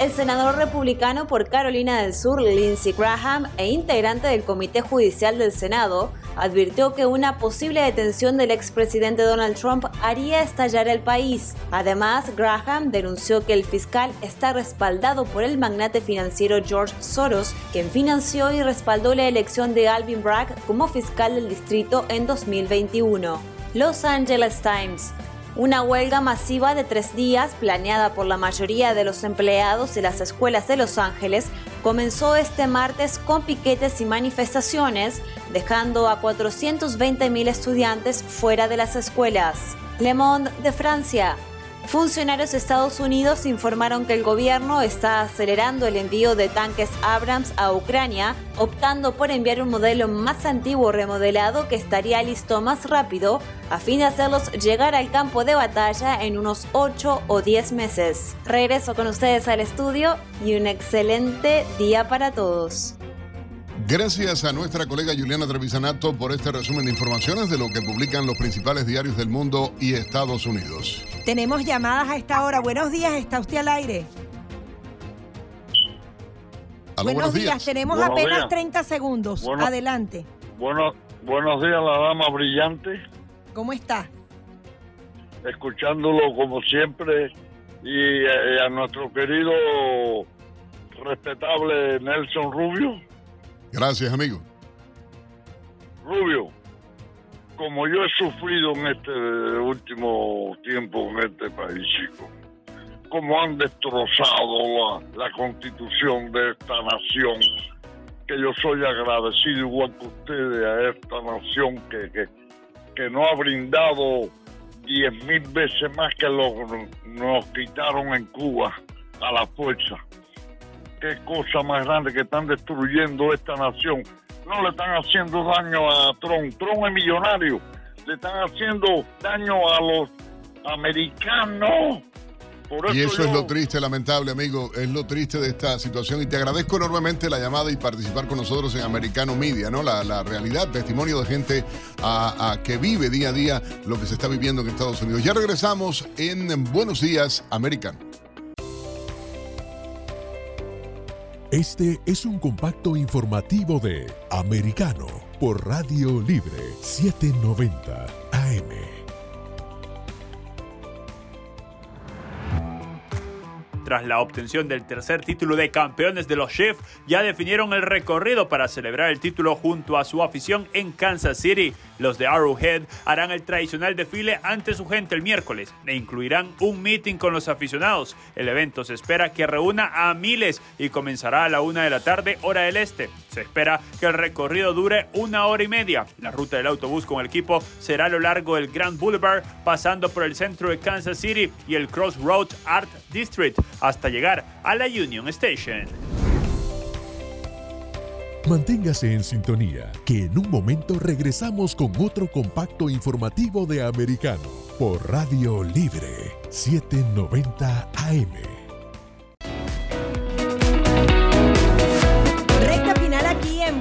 El senador republicano por Carolina del Sur, Lindsey Graham, e integrante del Comité Judicial del Senado, advirtió que una posible detención del expresidente Donald Trump haría estallar el país. Además, Graham denunció que el fiscal está respaldado por el magnate financiero George Soros, quien financió y respaldó la elección de Alvin Bragg como fiscal del distrito en 2021. Los Angeles Times. Una huelga masiva de tres días, planeada por la mayoría de los empleados de las escuelas de Los Ángeles, comenzó este martes con piquetes y manifestaciones, dejando a 420.000 estudiantes fuera de las escuelas. Le Monde de Francia. Funcionarios de Estados Unidos informaron que el gobierno está acelerando el envío de tanques Abrams a Ucrania, optando por enviar un modelo más antiguo remodelado que estaría listo más rápido, a fin de hacerlos llegar al campo de batalla en unos 8 o 10 meses. Regreso con ustedes al estudio y un excelente día para todos. Gracias a nuestra colega Juliana Trevisanato por este resumen de informaciones de lo que publican los principales diarios del mundo y Estados Unidos. Tenemos llamadas a esta hora. Buenos días, ¿está usted al aire? Aló, buenos, días. tenemos Buenos apenas días. 30 segundos. Bueno. Adelante. Bueno, buenos días, la dama brillante, ¿Cómo está? escuchándolo como siempre y eh, a nuestro querido respetable Nelson Rubio. Gracias, amigo. Rubio, como yo he sufrido en este último tiempo en este país, chico, como han destrozado la, constitución de esta nación, que yo soy agradecido igual que ustedes a esta nación que, que, que nos ha brindado diez mil veces más que lo nos quitaron en Cuba a la fuerza. Qué cosa más grande que están destruyendo esta nación. No le están haciendo daño a Trump. Trump es millonario. Le están haciendo daño a los americanos. Por Y eso es lo triste, lamentable, amigo. Es lo triste de esta situación. Y te agradezco enormemente la llamada y participar con nosotros en Americano Media, ¿no? La, la realidad, testimonio de gente a- a que vive día a día lo que se está viviendo en Estados Unidos. Ya regresamos en Buenos Días, Americano. Este es un compacto informativo de Americano por Radio Libre 790 AM. Tras la obtención del tercer título de campeones de los Chiefs, ya definieron el recorrido para celebrar el título junto a su afición en Kansas City. Los de Arrowhead harán el tradicional desfile ante su gente el miércoles e incluirán un meeting con los aficionados. El evento se espera que reúna a miles y comenzará a la una de la tarde, hora del este. Se espera que el recorrido dure una hora y media. La ruta del autobús con el equipo será a lo largo del Grand Boulevard, pasando por el centro de Kansas City y el Crossroads Art District hasta llegar a la Union Station. Manténgase en sintonía, que en un momento regresamos con otro compacto informativo de Americano por Radio Libre 790 AM.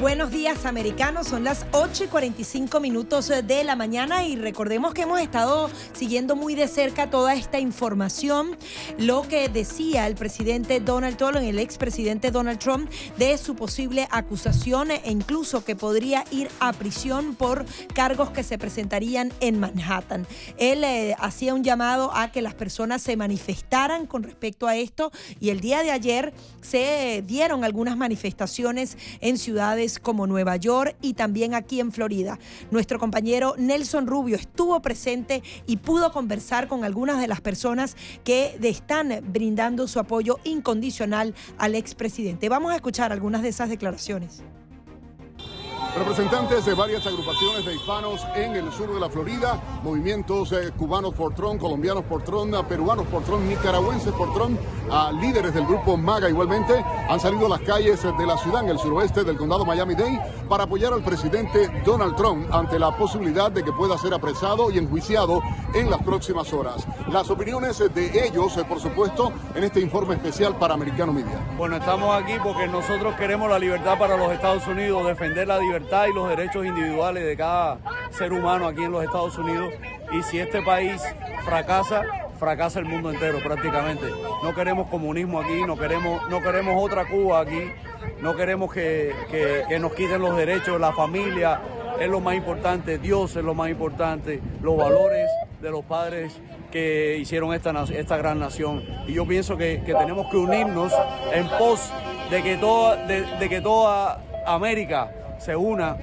Buenos Días Americanos. Son las 8 y 45 minutos de la mañana y recordemos que hemos estado siguiendo muy de cerca toda esta información, lo que decía el presidente Donald Trump, el expresidente Donald Trump, de su posible acusación e incluso que podría ir a prisión por cargos que se presentarían en Manhattan. Él eh, hacía un llamado a que las personas se manifestaran con respecto a esto y el día de ayer se dieron algunas manifestaciones en ciudades como Nueva York y también aquí en Florida. Nuestro compañero Nelson Rubio estuvo presente y pudo conversar con algunas de las personas que están brindando su apoyo incondicional al expresidente. Vamos a escuchar algunas de esas declaraciones. Representantes de varias agrupaciones de hispanos en el sur de la Florida, movimientos eh, cubanos por Trump, colombianos por Trump, ah, peruanos por Trump, nicaragüenses por Trump, líderes del grupo MAGA igualmente, han salido a las calles eh, de la ciudad en el suroeste del condado Miami-Dade para apoyar al presidente Donald Trump ante la posibilidad de que pueda ser apresado y enjuiciado en las próximas horas. Las opiniones eh, de ellos, eh, por supuesto, en este informe especial para Americano Media. Bueno, estamos aquí porque nosotros queremos la libertad para los Estados Unidos, defender la libertad y los derechos individuales de cada ser humano aquí en los Estados Unidos. Y si este país fracasa, fracasa el mundo entero prácticamente. No queremos comunismo aquí, no queremos, no queremos otra Cuba aquí, no queremos que, que- que nos quiten los derechos, la familia, es lo más importante, Dios es lo más importante, los valores de los padres que hicieron esta, esta gran nación. Y yo pienso que, tenemos que unirnos en pos de que toda, de, que toda América se una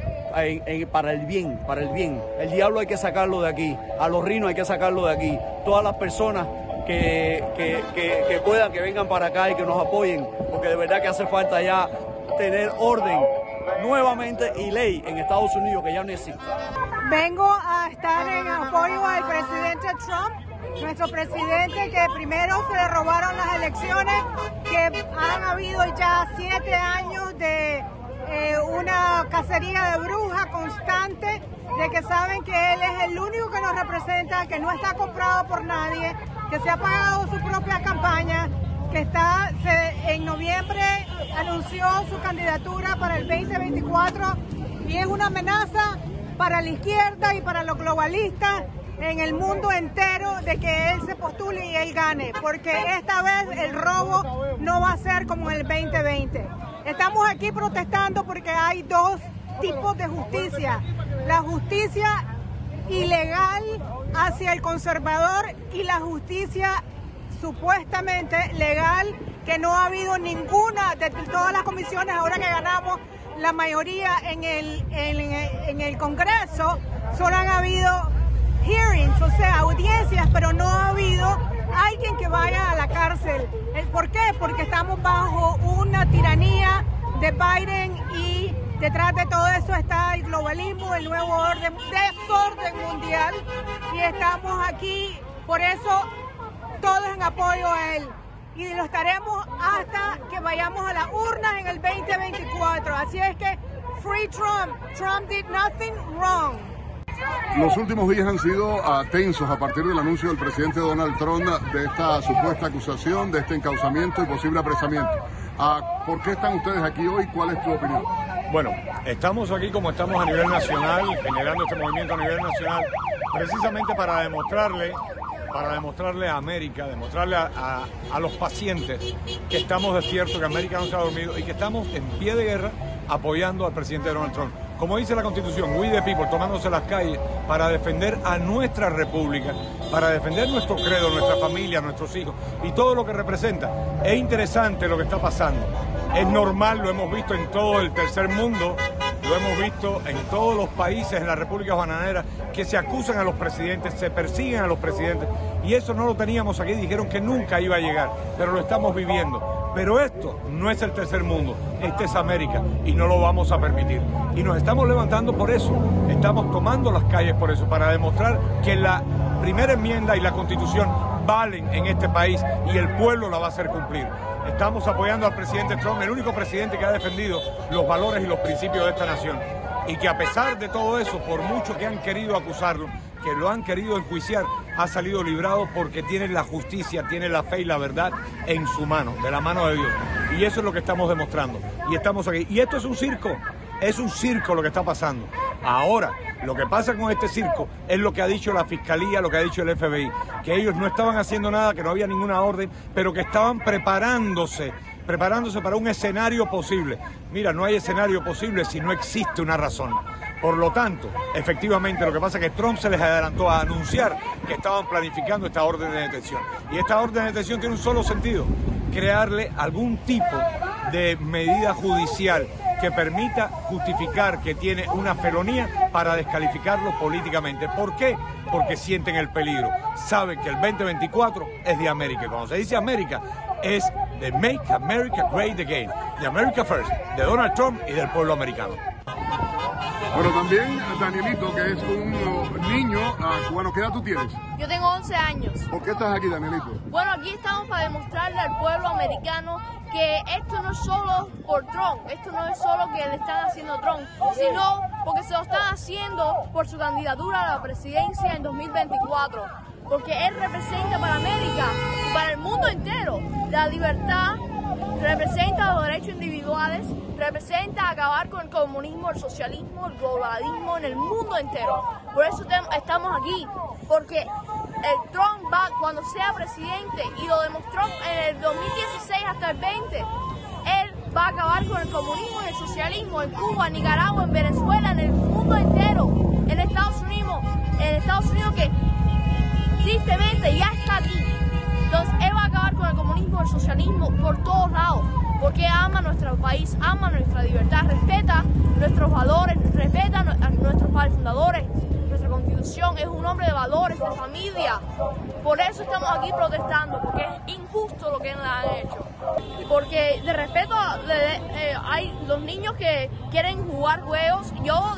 para el bien, para el bien. El diablo hay que sacarlo de aquí, a los rinos hay que sacarlo de aquí. Todas las personas que, que, puedan, que vengan para acá y que nos apoyen, porque de verdad que hace falta ya tener orden nuevamente y ley en Estados Unidos que ya no existe. Vengo a estar en apoyo al presidente Trump, nuestro presidente que primero se le robaron las elecciones, que han habido ya siete años de eh, una cacería de bruja constante, de que saben que él es el único que nos representa, que no está comprado por nadie, que se ha pagado su propia campaña, que está en noviembre anunció su candidatura para el 2024 y es una amenaza para la izquierda y para los globalistas en el mundo entero de que él se postule y él gane, porque esta vez el robo no va a ser como el 2020. Estamos aquí protestando porque hay dos tipos de justicia. La justicia ilegal hacia el conservador y la justicia supuestamente legal que no ha habido ninguna de todas las comisiones, ahora que ganamos la mayoría en el, en, el Congreso, solo han habido hearings, o sea, audiencias, pero no ha habido alguien que vaya a la cárcel. ¿Por qué? Porque estamos bajo una tiranía de Biden y detrás de todo eso está el globalismo, el nuevo orden, desorden mundial y estamos aquí, por eso todos en apoyo a él y lo estaremos hasta que vayamos a las urnas en el 2024. Así es que, free Trump. Trump did nothing wrong. Los últimos días han sido tensos a partir del anuncio del presidente Donald Trump de esta supuesta acusación, de este encauzamiento y posible apresamiento. Ah, ¿Por qué están ustedes aquí hoy? ¿Cuál es tu opinión? Bueno, estamos aquí como estamos a nivel nacional, generando este movimiento a nivel nacional, precisamente para demostrarle para demostrarle a América, demostrarle a, los pacientes que estamos despiertos, que América no se ha dormido y que estamos en pie de guerra apoyando al presidente Donald Trump. Como dice la Constitución, we the people, tomándose las calles para defender a nuestra república, para defender nuestro credo, nuestra familia, nuestros hijos y todo lo que representa. Es interesante lo que está pasando. Es normal, lo hemos visto en todo el tercer mundo, lo hemos visto en todos los países, en la República Bananera, que se acusan a los presidentes, se persiguen a los presidentes. Y eso no lo teníamos aquí, dijeron que nunca iba a llegar, pero lo estamos viviendo. Pero esto no es el tercer mundo, este es América y no lo vamos a permitir. Y nos estamos levantando por eso, estamos tomando las calles por eso, para demostrar que la primera enmienda y la constitución valen en este país y el pueblo la va a hacer cumplir. Estamos apoyando al presidente Trump, el único presidente que ha defendido los valores y los principios de esta nación. Y que a pesar de todo eso, por mucho que han querido acusarlo, que lo han querido enjuiciar, ha salido librado porque tiene la justicia, tiene la fe y la verdad en su mano, de la mano de Dios. Y eso es lo que estamos demostrando. Y estamos aquí. Y esto es un circo, es un circo lo que está pasando. Ahora, lo que pasa con este circo es lo que ha dicho la Fiscalía, lo que ha dicho el FBI, que ellos no estaban haciendo nada, que no había ninguna orden, pero que estaban preparándose, preparándose para un escenario posible. Mira, no hay escenario posible si no existe una razón. Por lo tanto, efectivamente, lo que pasa es que Trump se les adelantó a anunciar que estaban planificando esta orden de detención. Y esta orden de detención tiene un solo sentido, crearle algún tipo de medida judicial que permita justificar que tiene una felonía para descalificarlo políticamente. ¿Por qué? Porque sienten el peligro. Saben que el 2024 es de América. Cuando se dice América, es de Make America Great Again, de America First, de Donald Trump y del pueblo americano. Pero también Danielito, que es un niño bueno, ah, ¿qué edad tú tienes? Yo tengo 11 años. ¿Por qué estás aquí, Danielito? Bueno, aquí estamos para demostrarle al pueblo americano que esto no es solo por Trump, esto no es solo que le están haciendo Trump, sino porque se lo están haciendo por su candidatura a la presidencia en 2024. Porque él representa para América para el mundo entero la libertad, representa los derechos individuales, representa acabar con el comunismo, el socialismo, el globalismo en el mundo entero. Por eso estamos aquí, porque el Trump va cuando sea presidente y lo demostró en el 2016 hasta el 20. Él va a acabar con el comunismo y el socialismo en Cuba, en Nicaragua, en Venezuela, en el mundo entero. El Estados Unidos, el Estados Unidos que tristemente ya está aquí. Entonces él va a acabar con el comunismo, el socialismo por todos lados, porque ama nuestro país, ama nuestra libertad, respeta nuestros valores, respeta a nuestros padres fundadores, nuestra constitución, es un hombre de valores, de familia. Por eso estamos aquí protestando, porque es injusto lo que nos han hecho. Porque de respeto, eh, hay los niños que quieren jugar juegos, yo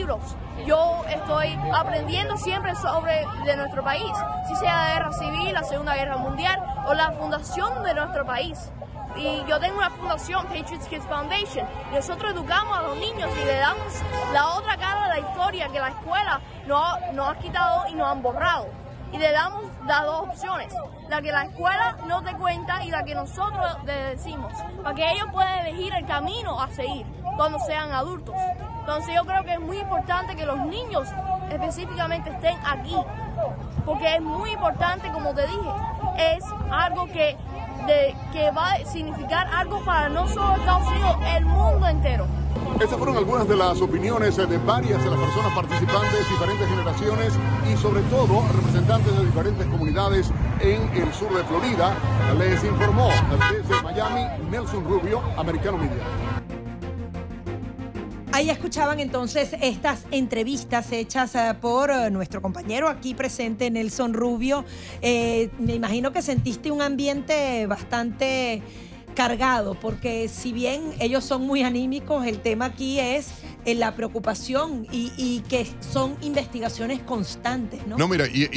libros, yo estoy aprendiendo siempre sobre de nuestro país, si sea la guerra civil, la Segunda Guerra Mundial o la fundación de nuestro país. Y yo tengo una fundación, Patriots Kids Foundation, nosotros educamos a los niños y le damos la otra cara de la historia que la escuela nos no ha quitado y nos han borrado. Y le damos las dos opciones, la que la escuela no te cuenta y la que nosotros le decimos, para que ellos puedan elegir el camino a seguir cuando sean adultos. Entonces yo creo que es muy importante que los niños específicamente estén aquí, porque es muy importante, como te dije, es algo que, que va a significar algo para no solo Estados Unidos, el mundo entero. Estas fueron algunas de las opiniones de varias de las personas participantes, diferentes generaciones y sobre todo representantes de diferentes comunidades en el sur de Florida. Les informó desde Miami Nelson Rubio, Americano Media. Ahí escuchaban entonces estas entrevistas hechas eh, por eh, nuestro compañero aquí presente, Nelson Rubio. Eh, me imagino que sentiste un ambiente bastante cargado, porque si bien ellos son muy anímicos, el tema aquí es en la preocupación y, que son investigaciones constantes, ¿no? No, mira, y,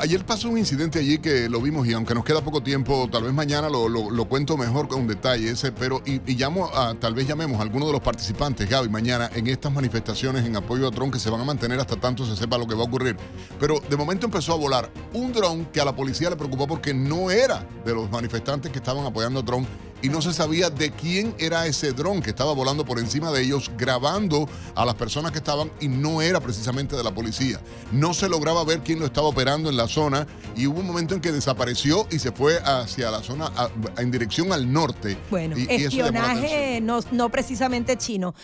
ayer pasó un incidente allí que lo vimos y aunque nos queda poco tiempo, tal vez mañana lo, lo, cuento mejor con detalle ese, pero y, llamo a, tal vez llamemos a alguno de los participantes, Gaby, mañana en estas manifestaciones en apoyo a Trump que se van a mantener hasta tanto se sepa lo que va a ocurrir. Pero de momento empezó a volar un dron que a la policía le preocupó porque no era de los manifestantes que estaban apoyando a Trump y no se sabía de quién era ese dron que estaba volando por encima de ellos, grabando a las personas que estaban y no era precisamente de la policía. No se lograba ver quién lo estaba operando en la zona y hubo un momento en que desapareció y se fue hacia la zona en dirección al norte. Bueno, espionaje no, no precisamente chino.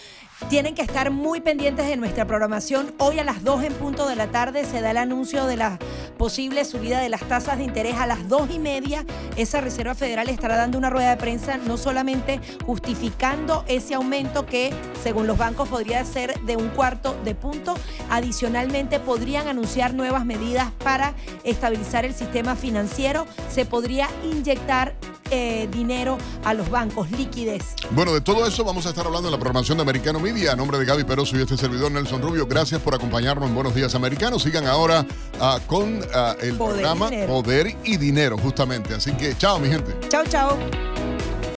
Tienen que estar muy pendientes de nuestra programación. Hoy a las 2 en punto de la tarde se da el anuncio de la posible subida de las tasas de interés. A las 2 y media, esa Reserva Federal estará dando una rueda de prensa, no solamente justificando ese aumento que, según los bancos, podría ser de un cuarto de punto. Adicionalmente, podrían anunciar nuevas medidas para estabilizar el sistema financiero. Se podría inyectar eh, dinero a los bancos, liquidez. Bueno, de todo eso vamos a estar hablando en la programación de Americano Media. A nombre de Gaby Peroso y este servidor Nelson Rubio, gracias por acompañarnos en Buenos Días Americanos. Sigan ahora ah, con ah, el programa Poder y Dinero, justamente. Así que chao, mi gente. Chao, chao.